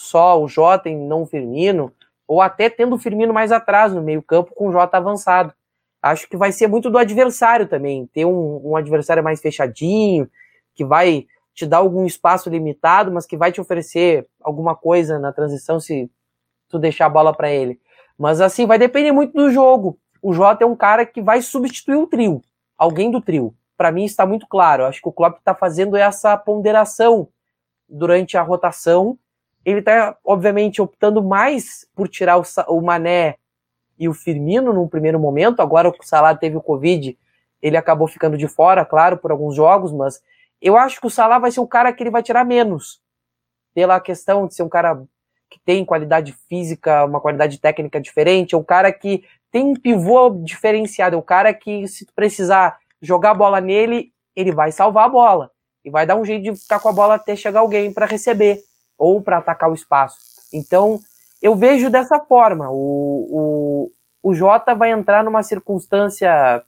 só o Jota e não o Firmino, ou até tendo o Firmino mais atrás no meio campo com o Jota avançado. Acho que vai ser muito do adversário também, ter um, um adversário mais fechadinho, que vai te dar algum espaço limitado, mas que vai te oferecer alguma coisa na transição se tu deixar a bola para ele. Mas assim, vai depender muito do jogo. O Jota é um cara que vai substituir o trio, alguém do trio. Para mim está muito claro. Acho que o Klopp está fazendo essa ponderação durante a rotação ele está, obviamente, optando mais por tirar o, o, Mané e o Firmino num primeiro momento. Agora o Salah teve o Covid, ele acabou ficando de fora, claro, por alguns jogos, mas eu acho que o Salah vai ser o cara que ele vai tirar menos. Pela questão de ser um cara que tem qualidade física, uma qualidade técnica diferente, é um cara que tem um pivô diferenciado, é o cara que, se tu precisar jogar a bola nele, ele vai salvar a bola. E vai dar um jeito de ficar com a bola até chegar alguém para receber ou para atacar o espaço. Então, eu vejo dessa forma. O, o, o Jota vai entrar numa circunstância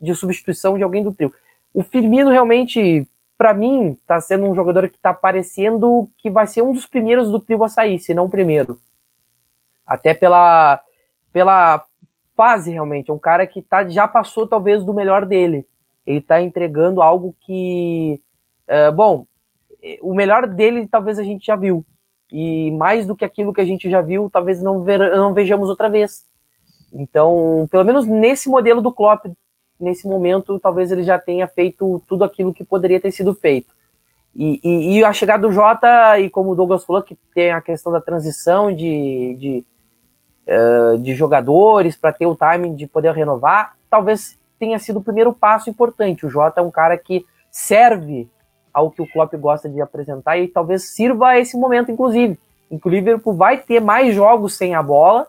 de substituição de alguém do trio. O Firmino realmente, para mim, está sendo um jogador que está parecendo que vai ser um dos primeiros do trio a sair, se não o primeiro. Até pela, pela fase, realmente. É um cara que tá, já passou, talvez, do melhor dele. Ele está entregando algo que. Uh, bom, o melhor dele talvez a gente já viu. E mais do que aquilo que a gente já viu, talvez não, ver, não vejamos outra vez. Então, pelo menos nesse modelo do Klopp, nesse momento, talvez ele já tenha feito tudo aquilo que poderia ter sido feito. E, e, e a chegada do Jota, e como o Douglas falou, que tem a questão da transição de, de, uh, de jogadores para ter o timing de poder renovar, talvez tenha sido o primeiro passo importante. O Jota é um cara que serve ao que o Klopp gosta de apresentar e talvez sirva a esse momento, inclusive. Que o Liverpool vai ter mais jogos sem a bola,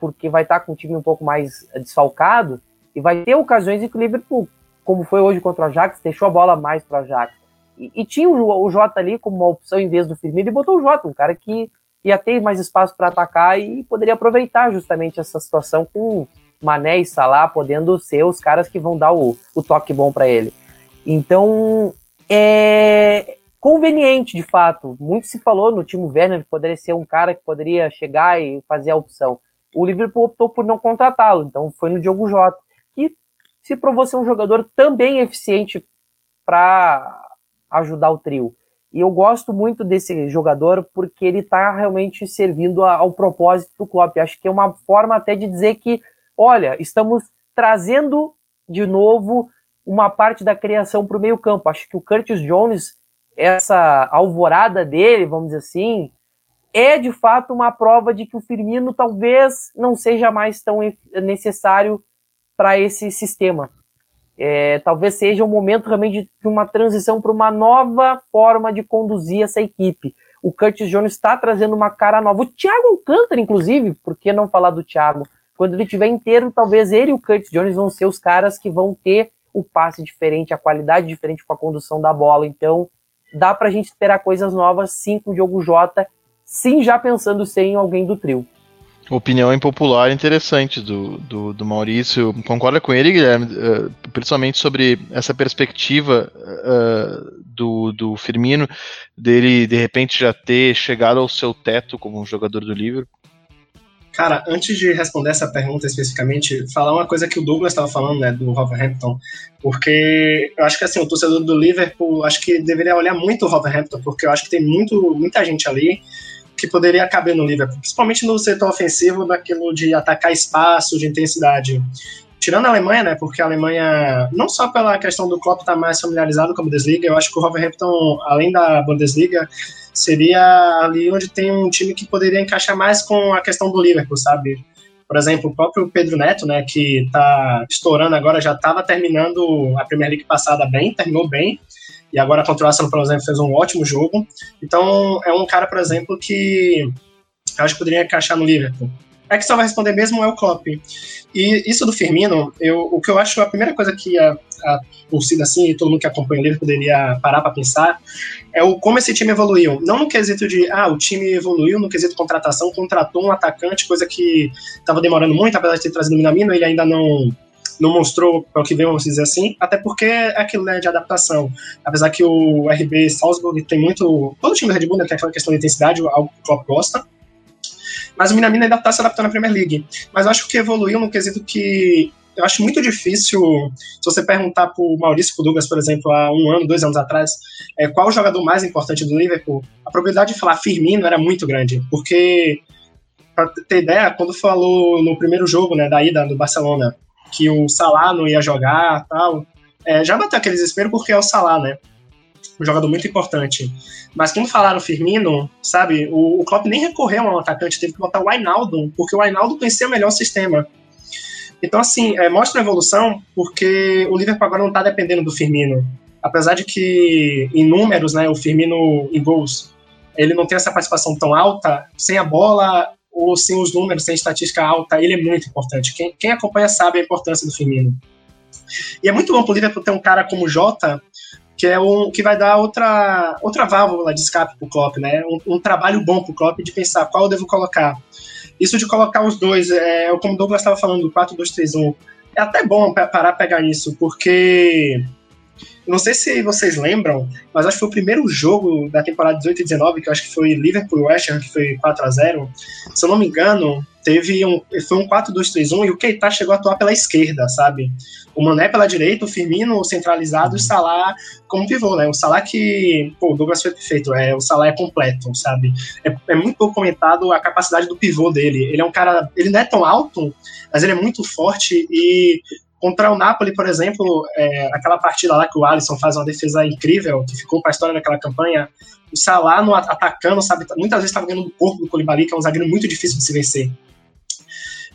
porque vai estar com o time um pouco mais desfalcado, e vai ter ocasiões em que o Liverpool, como foi hoje contra o Ajax, deixou a bola mais para o Ajax. E, e, tinha o, o Jota ali como uma opção em vez do Firmino e botou o Jota, um cara que ia ter mais espaço para atacar e poderia aproveitar justamente essa situação com Mané e Salah podendo ser os caras que vão dar o, o toque bom para ele. Então, é conveniente, de fato. Muito se falou no Timo Werner que poderia ser um cara que poderia chegar e fazer a opção. O Liverpool optou por não contratá-lo, então foi no Diogo Jota, que se provou ser um jogador também eficiente para ajudar o trio. E eu gosto muito desse jogador porque ele está realmente servindo ao propósito do Klopp. Acho que é uma forma até de dizer que, olha, estamos trazendo de novo uma parte da criação para o meio campo. Acho que o Curtis Jones, essa alvorada dele, vamos dizer assim, é de fato uma prova de que o Firmino talvez não seja mais tão necessário para esse sistema. É, talvez seja o um momento realmente de uma transição para uma nova forma de conduzir essa equipe. O Curtis Jones está trazendo uma cara nova. O Thiago Alcântara, inclusive, por que não falar do Thiago? Quando ele estiver inteiro, talvez ele e o Curtis Jones vão ser os caras que vão ter o passe diferente, a qualidade diferente com a condução da bola. Então, dá para a gente esperar coisas novas, sim, com o Diogo Jota, sim, já pensando ser em alguém do trio. Opinião impopular interessante do, do, do Maurício. Concorda com ele, Guilherme? Uh, principalmente sobre essa perspectiva uh, do, do Firmino, dele de repente já ter chegado ao seu teto como um jogador do Liverpool? Cara, antes de responder essa pergunta especificamente, falar uma coisa que o Douglas estava falando, né, do Wolverhampton, porque eu acho que assim, o torcedor do Liverpool, acho que deveria olhar muito o Wolverhampton, porque eu acho que tem muito, muita gente ali que poderia caber no Liverpool, principalmente no setor ofensivo, daquilo de atacar espaço, de intensidade. Tirando a Alemanha, né, porque a Alemanha, não só pela questão do Klopp estar tá mais familiarizado com a Bundesliga, eu acho que o Wolverhampton, além da Bundesliga, seria ali onde tem um time que poderia encaixar mais com a questão do Liverpool, sabe? Por exemplo, o próprio Pedro Neto, né, que está estourando agora, já estava terminando a Premier League passada bem, terminou bem, e agora contra o Arsenal, por exemplo, fez um ótimo jogo. Então, é um cara, por exemplo, que eu acho que poderia encaixar no Liverpool. É que só vai responder mesmo é o Klopp. E isso do Firmino, eu, o que eu acho a primeira coisa que a, a torcida assim, e todo mundo que acompanha Liverpool poderia parar para pensar, é o como esse time evoluiu. Não no quesito de, ah, o time evoluiu no quesito contratação, contratou um atacante, coisa que estava demorando muito, apesar de ter trazido o Minamino, ele ainda não não mostrou para o que vem, vamos dizer assim, até porque é aquilo né, de adaptação. Apesar que o RB Salzburg tem muito. Todo time do Red Bull né, tem aquela questão de intensidade, algo que o Klopp gosta. Mas o Minamino ainda está se adaptando à Premier League. Mas eu acho que evoluiu no quesito que eu acho muito difícil, se você perguntar para o Maurício pro Douglas, por exemplo, há um ano, dois anos atrás, é, qual o jogador mais importante do Liverpool, a probabilidade de falar Firmino era muito grande, porque, para ter ideia, quando falou no primeiro jogo né, da ida do Barcelona, que o Salah não ia jogar tal, é, já bateu aquele desespero porque é o Salah, né? Um jogador muito importante. Mas quando falaram Firmino, sabe, o, o Klopp nem recorreu ao atacante, teve que botar o Wijnaldum, porque o Wijnaldum conhecia melhor o sistema. Então, assim, é, mostra uma evolução porque o Liverpool agora não está dependendo do Firmino. Apesar de que, em números, né, o Firmino em gols, ele não tem essa participação tão alta, sem a bola ou sem os números, sem estatística alta, ele é muito importante. Quem, quem acompanha sabe a importância do Firmino. E é muito bom para o Liverpool ter um cara como o Jota, que é um que vai dar outra outra válvula de escape para o Klopp, né? Um, um trabalho bom para o Klopp de pensar qual eu devo colocar. Isso de colocar os dois, é, como o Douglas estava falando, 4-2-3-1, é até bom parar pegar isso, porque não sei se vocês lembram, mas acho que foi o primeiro jogo da temporada 18 e 19, que acho que foi Liverpool West Ham, que foi 4 a 0 Se eu não me engano, teve um, foi um 4-2-3-1 e o Keita chegou a atuar pela esquerda, sabe? O Mané pela direita, o Firmino centralizado e o Salah como pivô, né? O Salah que, pô, o Douglas foi perfeito, é, o Salah é completo, sabe? É, é muito pouco comentado a capacidade do pivô dele. Ele é um cara, ele não é tão alto, mas ele é muito forte e Contra o Napoli, por exemplo, é, aquela partida lá que o Alisson faz uma defesa incrível, que ficou para a história daquela campanha, o Salah no atacando, sabe, muitas vezes estava ganhando do corpo do Colibali, que é um zagueiro muito difícil de se vencer.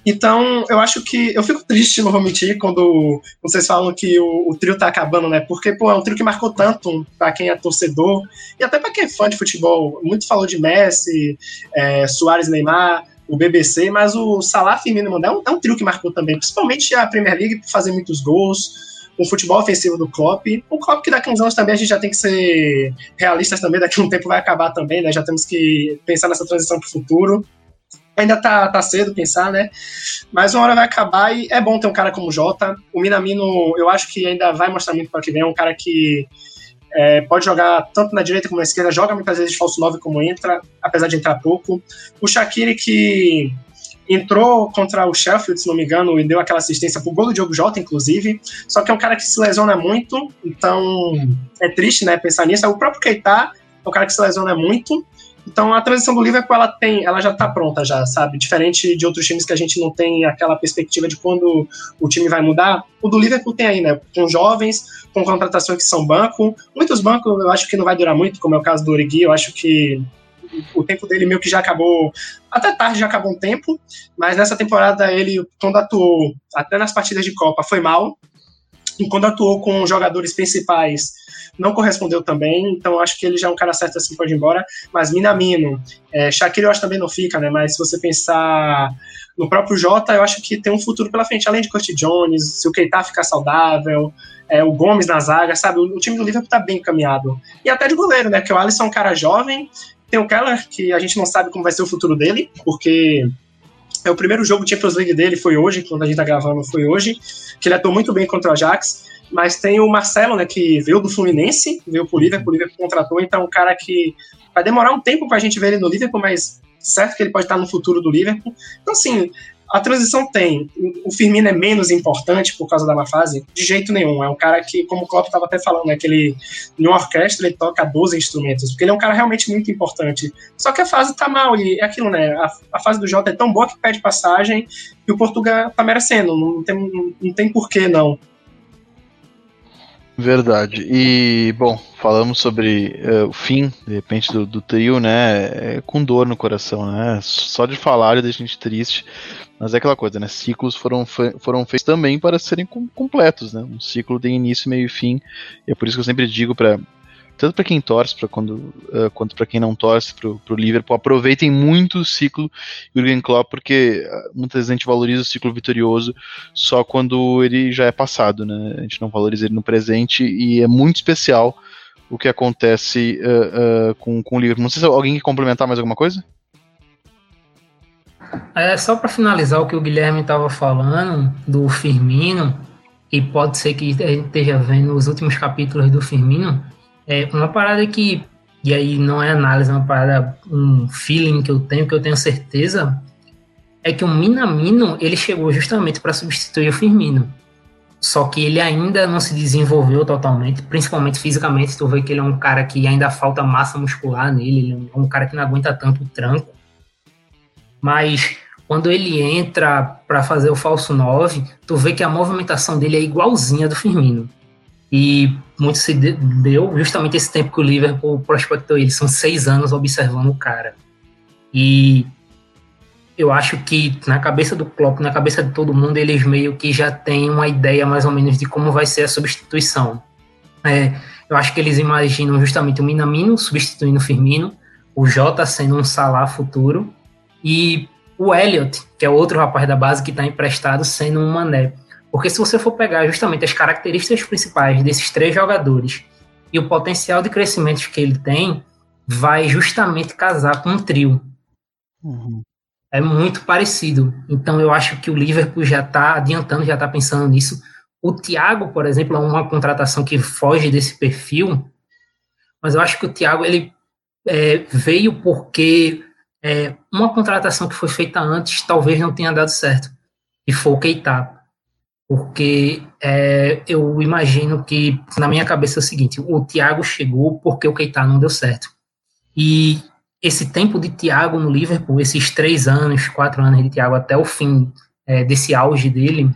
Então, eu acho que. Eu fico triste, não vou mentir, quando vocês falam que o, o trio tá acabando, né? Porque, pô, é um trio que marcou tanto para quem é torcedor e até para quem é fã de futebol. Muito falou de Messi, é, Soares Neymar o BBC, mas o Salah Firmino é um, é um trio que marcou também, principalmente a Premier League por fazer muitos gols, o futebol ofensivo do Klopp. O Klopp que daqui a uns anos também a gente já tem que ser realistas também, daqui a um tempo vai acabar também, né? Já temos que pensar nessa transição para o futuro. Ainda tá, tá cedo pensar, né? Mas uma hora vai acabar e é bom ter um cara como o Jota. O Minamino, eu acho que ainda vai mostrar muito para que vem. É um cara que é, pode jogar tanto na direita como na esquerda, joga muitas vezes falso 9 como entra, apesar de entrar pouco. O Shaqiri que entrou contra o Sheffield, se não me engano, e deu aquela assistência pro gol do Diogo Jota, inclusive. Só que é um cara que se lesiona muito, então é triste, né, pensar nisso. O próprio Keita é um cara que se lesiona muito. Então a transição do Liverpool ela tem, ela já está pronta já, sabe? Diferente de outros times que a gente não tem aquela perspectiva de quando o time vai mudar. O do Liverpool tem aí, né? Com jovens, com contratações que são banco. Muitos bancos eu acho que não vai durar muito, como é o caso do Origi, eu acho que o tempo dele meio que já acabou, até tarde já acabou um tempo, mas nessa temporada ele, quando atuou, até nas partidas de Copa, foi mal, quando atuou com jogadores principais não correspondeu também, então acho que ele já é um cara certo assim, pode ir embora. Mas Minamino, é, Shaqiri eu acho também não fica, né? Mas se você pensar no próprio Jota, eu acho que tem um futuro pela frente, além de Curtis Jones, se o Keita ficar saudável, é, o Gomes na zaga, sabe? O, o, time do Liverpool tá bem encaminhado. E até de goleiro, né? Porque o Alisson é um cara jovem, tem o Keller, que a gente não sabe como vai ser o futuro dele, porque É o primeiro jogo Champions League dele foi hoje, quando a gente tá gravando foi hoje, que ele atuou muito bem contra o Ajax. Mas tem o Marcelo, né, que veio do Fluminense, veio pro Liverpool, o Liverpool contratou, então é um cara que vai demorar um tempo pra gente ver ele no Liverpool, mas certo que ele pode estar no futuro do Liverpool. Então, assim, a transição tem. O Firmino é menos importante por causa da má fase? De jeito nenhum. É um cara que, como o Klopp estava até falando, né, que ele, em uma orquestra ele toca 12 instrumentos, porque ele é um cara realmente muito importante. Só que a fase tá mal, e é aquilo, né? A, a fase do Jota é tão boa que pede passagem e o Portugal tá merecendo. Não tem, não, não tem porquê, não. Verdade. E, bom, falamos sobre uh, o fim, de repente, do, do trio, né? É, com dor no coração, né? Só de falar já deixa a gente triste. Mas é aquela coisa, né? Ciclos foram, foram feitos também para serem com, completos, né? Um ciclo tem início, meio e fim. E é por isso que eu sempre digo para tanto para quem torce para quando uh, quanto para quem não torce para o Liverpool aproveitem muito o ciclo Jurgen Klopp porque muitas vezes a gente valoriza o ciclo vitorioso só quando ele já é passado né a gente não valoriza ele no presente e é muito especial o que acontece uh, uh, com, com o Liverpool não sei se alguém quer complementar mais alguma coisa é só para finalizar o que o Guilherme estava falando do Firmino e pode ser que a gente esteja vendo os últimos capítulos do Firmino é uma parada que, e aí não é análise, é uma parada, um feeling que eu tenho, que eu tenho certeza, é que o Minamino, ele chegou justamente para substituir o Firmino. Só que ele ainda não se desenvolveu totalmente, principalmente fisicamente. Tu vê que ele é um cara que ainda falta massa muscular nele, ele é um cara que não aguenta tanto o tranco. Mas quando ele entra para fazer o falso 9, tu vê que a movimentação dele é igualzinha do Firmino. E muito se deu justamente esse tempo que o Liverpool prospectou ele. São seis anos observando o cara. E eu acho que na cabeça do Klopp, na cabeça de todo mundo, eles meio que já têm uma ideia mais ou menos de como vai ser a substituição. É, eu acho que eles imaginam justamente o Minamino substituindo o Firmino, o Jota sendo um Salah futuro e o Elliot, que é outro rapaz da base que está emprestado, sendo um Mané. Porque se você for pegar justamente as características principais desses três jogadores e o potencial de crescimento que ele tem, vai justamente casar com um trio. Uhum. É muito parecido. Então eu acho que o Liverpool já está adiantando, já está pensando nisso. O Thiago, por exemplo, é uma contratação que foge desse perfil, mas eu acho que o Thiago ele é, veio porque é, uma contratação que foi feita antes talvez não tenha dado certo, e foi o Keita porque é, eu imagino que na minha cabeça é o seguinte: o Thiago chegou porque o Keita não deu certo. E esse tempo de Thiago no Liverpool, esses três anos, quatro anos de Thiago até o fim é, desse auge dele,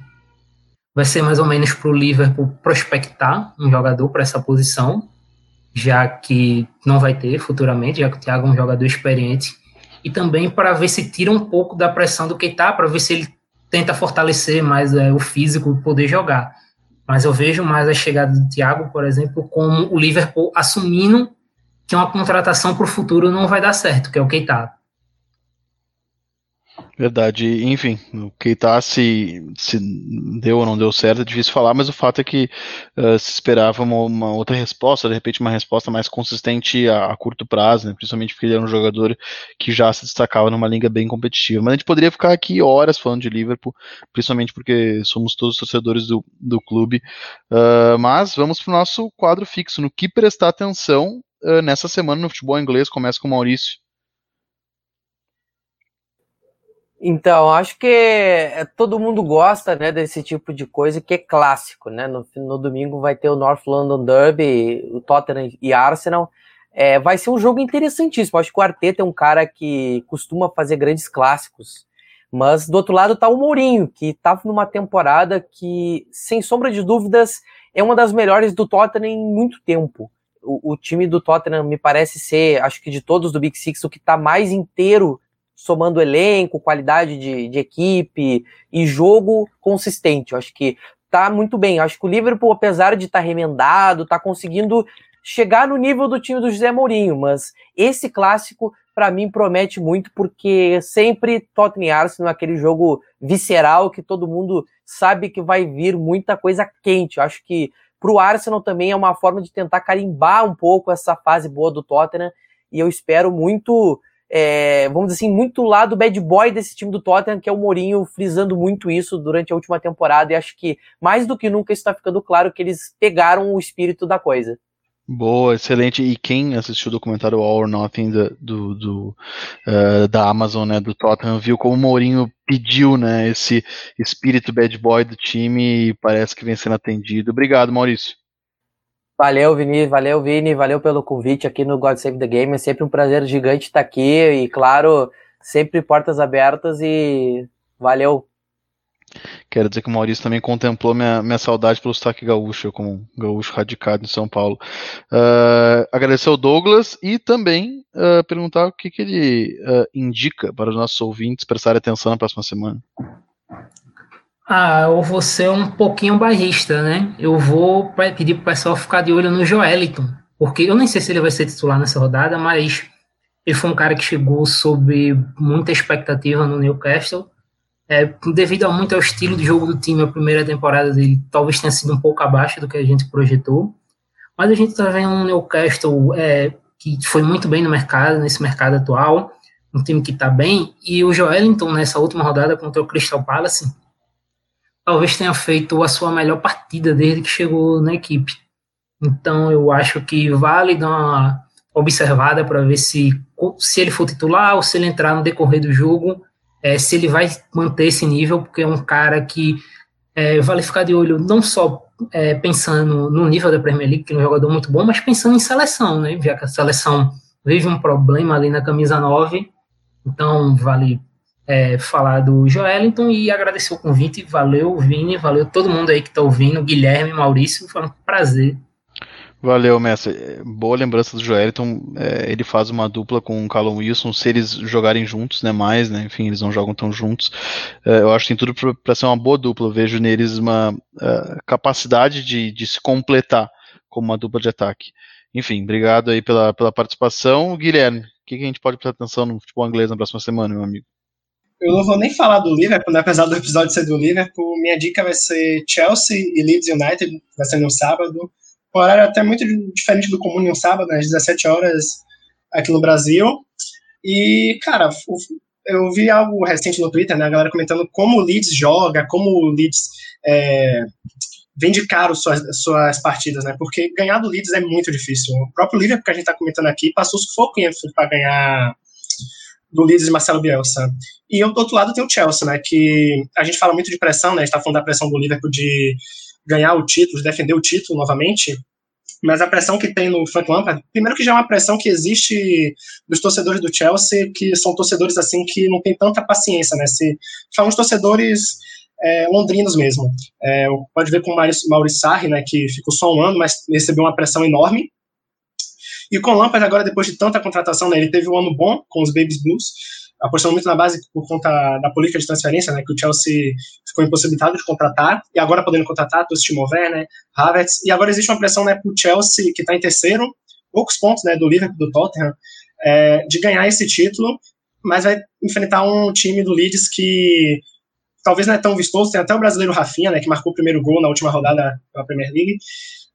vai ser mais ou menos para o Liverpool prospectar um jogador para essa posição, já que não vai ter futuramente, já que o Thiago é um jogador experiente, e também para ver se tira um pouco da pressão do Keita, para ver se ele tenta fortalecer mais é, o físico, poder jogar. Mas eu vejo mais a chegada do Thiago, por exemplo, como o Liverpool assumindo que uma contratação para o futuro não vai dar certo, que é o Keita. Verdade, enfim, o Keita se, se deu ou não deu certo é difícil falar, mas o fato é que uh, se esperava uma, uma, outra resposta, de repente uma resposta mais consistente a, a, curto prazo, né, principalmente porque ele era um jogador que já se destacava numa liga bem competitiva. Mas a gente poderia ficar aqui horas falando de Liverpool, principalmente porque somos todos torcedores do, do clube. Uh, mas vamos para o nosso quadro fixo, no que prestar atenção uh, nessa semana no futebol inglês. Começa com o Maurício. Então, acho que é, todo mundo gosta né, desse tipo de coisa que é clássico. Né? No, no domingo vai ter o North London Derby, o Tottenham e Arsenal. É, vai ser um jogo interessantíssimo. Acho que o Arteta é um cara que costuma fazer grandes clássicos. Mas do outro lado está o Mourinho, que estava numa temporada que, sem sombra de dúvidas, é uma das melhores do Tottenham em muito tempo. O, o time do Tottenham me parece ser, acho que de todos do Big Six, o que está mais inteiro somando elenco, qualidade de, de equipe e jogo consistente. Eu acho que tá muito bem. Eu acho que o Liverpool, apesar de estar tá remendado, tá conseguindo chegar no nível do time do José Mourinho, mas esse clássico para mim promete muito porque sempre Tottenham e Arsenal é aquele jogo visceral que todo mundo sabe que vai vir muita coisa quente. Eu acho que para o Arsenal também é uma forma de tentar carimbar um pouco essa fase boa do Tottenham e eu espero muito é, vamos dizer assim, muito lá do bad boy desse time do Tottenham, que é o Mourinho, frisando muito isso durante a última temporada, e acho que mais do que nunca está ficando claro que eles pegaram o espírito da coisa. Boa, excelente. E quem assistiu o documentário All or Nothing do, do, do uh, da Amazon, né, do Tottenham, viu como o Mourinho pediu, né, esse espírito bad boy do time e parece que vem sendo atendido. Obrigado, Maurício. Valeu, Vini, valeu, Vini, valeu pelo convite aqui no God Save the Game. É sempre um prazer gigante estar aqui e, claro, sempre portas abertas e valeu Quero dizer que o Maurício também contemplou minha, minha saudade pelo sotaque gaúcho, como gaúcho radicado em São Paulo. Uh, agradecer ao Douglas e também uh, perguntar o que, que ele uh, indica para os nossos ouvintes prestarem atenção na próxima semana. Ah, eu vou ser um pouquinho barrista, né? Eu vou pedir para o pessoal ficar de olho no Joeliton, porque eu nem sei se ele vai ser titular nessa rodada, mas ele foi um cara que chegou sob muita expectativa no Newcastle é, devido a muito ao estilo de jogo do time, a primeira temporada dele talvez tenha sido um pouco abaixo do que a gente projetou. Mas a gente está vendo um Newcastle é, que foi muito bem no mercado, nesse mercado atual, um time que está bem, e o Joelinton, nessa última rodada contra o Crystal Palace, talvez tenha feito a sua melhor partida desde que chegou na equipe. Então eu acho que vale dar uma observada para ver se, se ele for titular ou se ele entrar no decorrer do jogo, é, se ele vai manter esse nível, porque é um cara que é, vale ficar de olho não só é, pensando no nível da Premier League, que é um jogador muito bom, mas pensando em seleção, né? Já que a seleção vive um problema ali na camisa 9, então vale é, falar do Joelinton e agradecer o convite. Valeu, Vini, valeu todo mundo aí que está ouvindo, Guilherme, Maurício, foi um prazer Valeu, mestre. Boa lembrança do Joeliton. É, ele faz uma dupla com o Callum Wilson, se eles jogarem juntos, né? Mais, né? Enfim, eles não jogam tão juntos. É, eu acho que tem tudo para ser uma boa dupla. Eu vejo neles uma uh, capacidade de, de se completar como uma dupla de ataque. Enfim, obrigado aí pela, pela participação. Guilherme, o que, que a gente pode prestar atenção no futebol inglês na próxima semana, meu amigo? Eu não vou nem falar do Liverpool, né, apesar do episódio ser do Liverpool. Minha dica vai ser Chelsea e Leeds United, vai ser no sábado um horário até muito diferente do comum um sábado, às 17 horas aqui no Brasil. E, cara, eu vi algo recente no Twitter, né, a galera comentando como o Leeds joga, como o Leeds é, vende caro suas, suas partidas, né, porque ganhar do Leeds é muito difícil. O próprio Liverpool que a gente está comentando aqui passou sufoco para ganhar do Leeds de Marcelo Bielsa. E do outro lado tem o Chelsea, né, que a gente fala muito de pressão, né, a gente está falando da pressão do Liverpool de ganhar o título, defender o título novamente, mas a pressão que tem no Frank Lampard, primeiro que já é uma pressão que existe dos torcedores do Chelsea, que são torcedores assim que não tem tanta paciência, né? Se são os torcedores é, londrinos mesmo. É, pode ver com o Maurício Sarri, né, que ficou só um ano, mas recebeu uma pressão enorme. E com o Lampard agora, depois de tanta contratação, né, ele teve um ano bom com os Babies Blues, apostando muito na base por conta da política de transferência, né, que o Chelsea ficou impossibilitado de contratar, e agora podendo contratar o Timo Werner, Havertz, e agora existe uma pressão né, para o Chelsea, que está em terceiro, poucos pontos né, do Liverpool, do Tottenham, é, de ganhar esse título, mas vai enfrentar um time do Leeds que talvez não é tão vistoso, tem até o brasileiro Rafinha, né, que marcou o primeiro gol na última rodada da Premier League,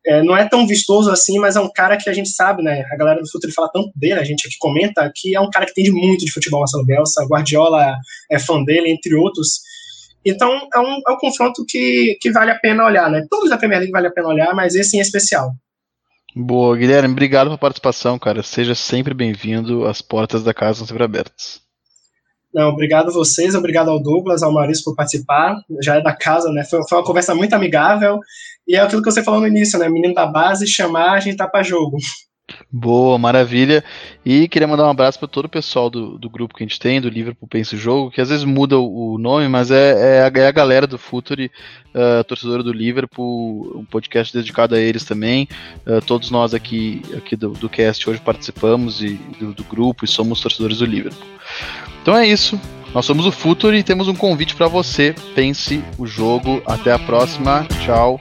é, não é tão vistoso assim, mas é um cara que a gente sabe, né? A galera do futuro fala tanto dele, a gente aqui comenta, que é um cara que entende muito de futebol, Marcelo Bielsa, Guardiola é fã dele, entre outros. Então, é um, é um confronto que, que vale a pena olhar, né? Todos da Premier League vale a pena olhar, mas esse em especial. Boa, Guilherme, obrigado pela participação, cara. Seja sempre bem-vindo, as portas da casa estão sempre abertas. Não, obrigado a vocês, obrigado ao Douglas, ao Maurício por participar. Já é da casa, né? Foi, foi uma conversa muito amigável. E é aquilo que você falou no início, né? Menino da base, chamar, a gente tá pra jogo. Boa, maravilha. E queria mandar um abraço para todo o pessoal do, do grupo que a gente tem, do Liverpool Pense Jogo, que às vezes muda o, o nome, mas é, é, a, é, a, galera do Futuri, uh, torcedora do Liverpool, um podcast dedicado a eles também. Uh, todos nós aqui, aqui do, do cast hoje participamos e, do, do grupo e somos torcedores do Liverpool. Então é isso. Nós somos o Futuro e temos um convite para você. Pense o jogo. Até a próxima. Tchau.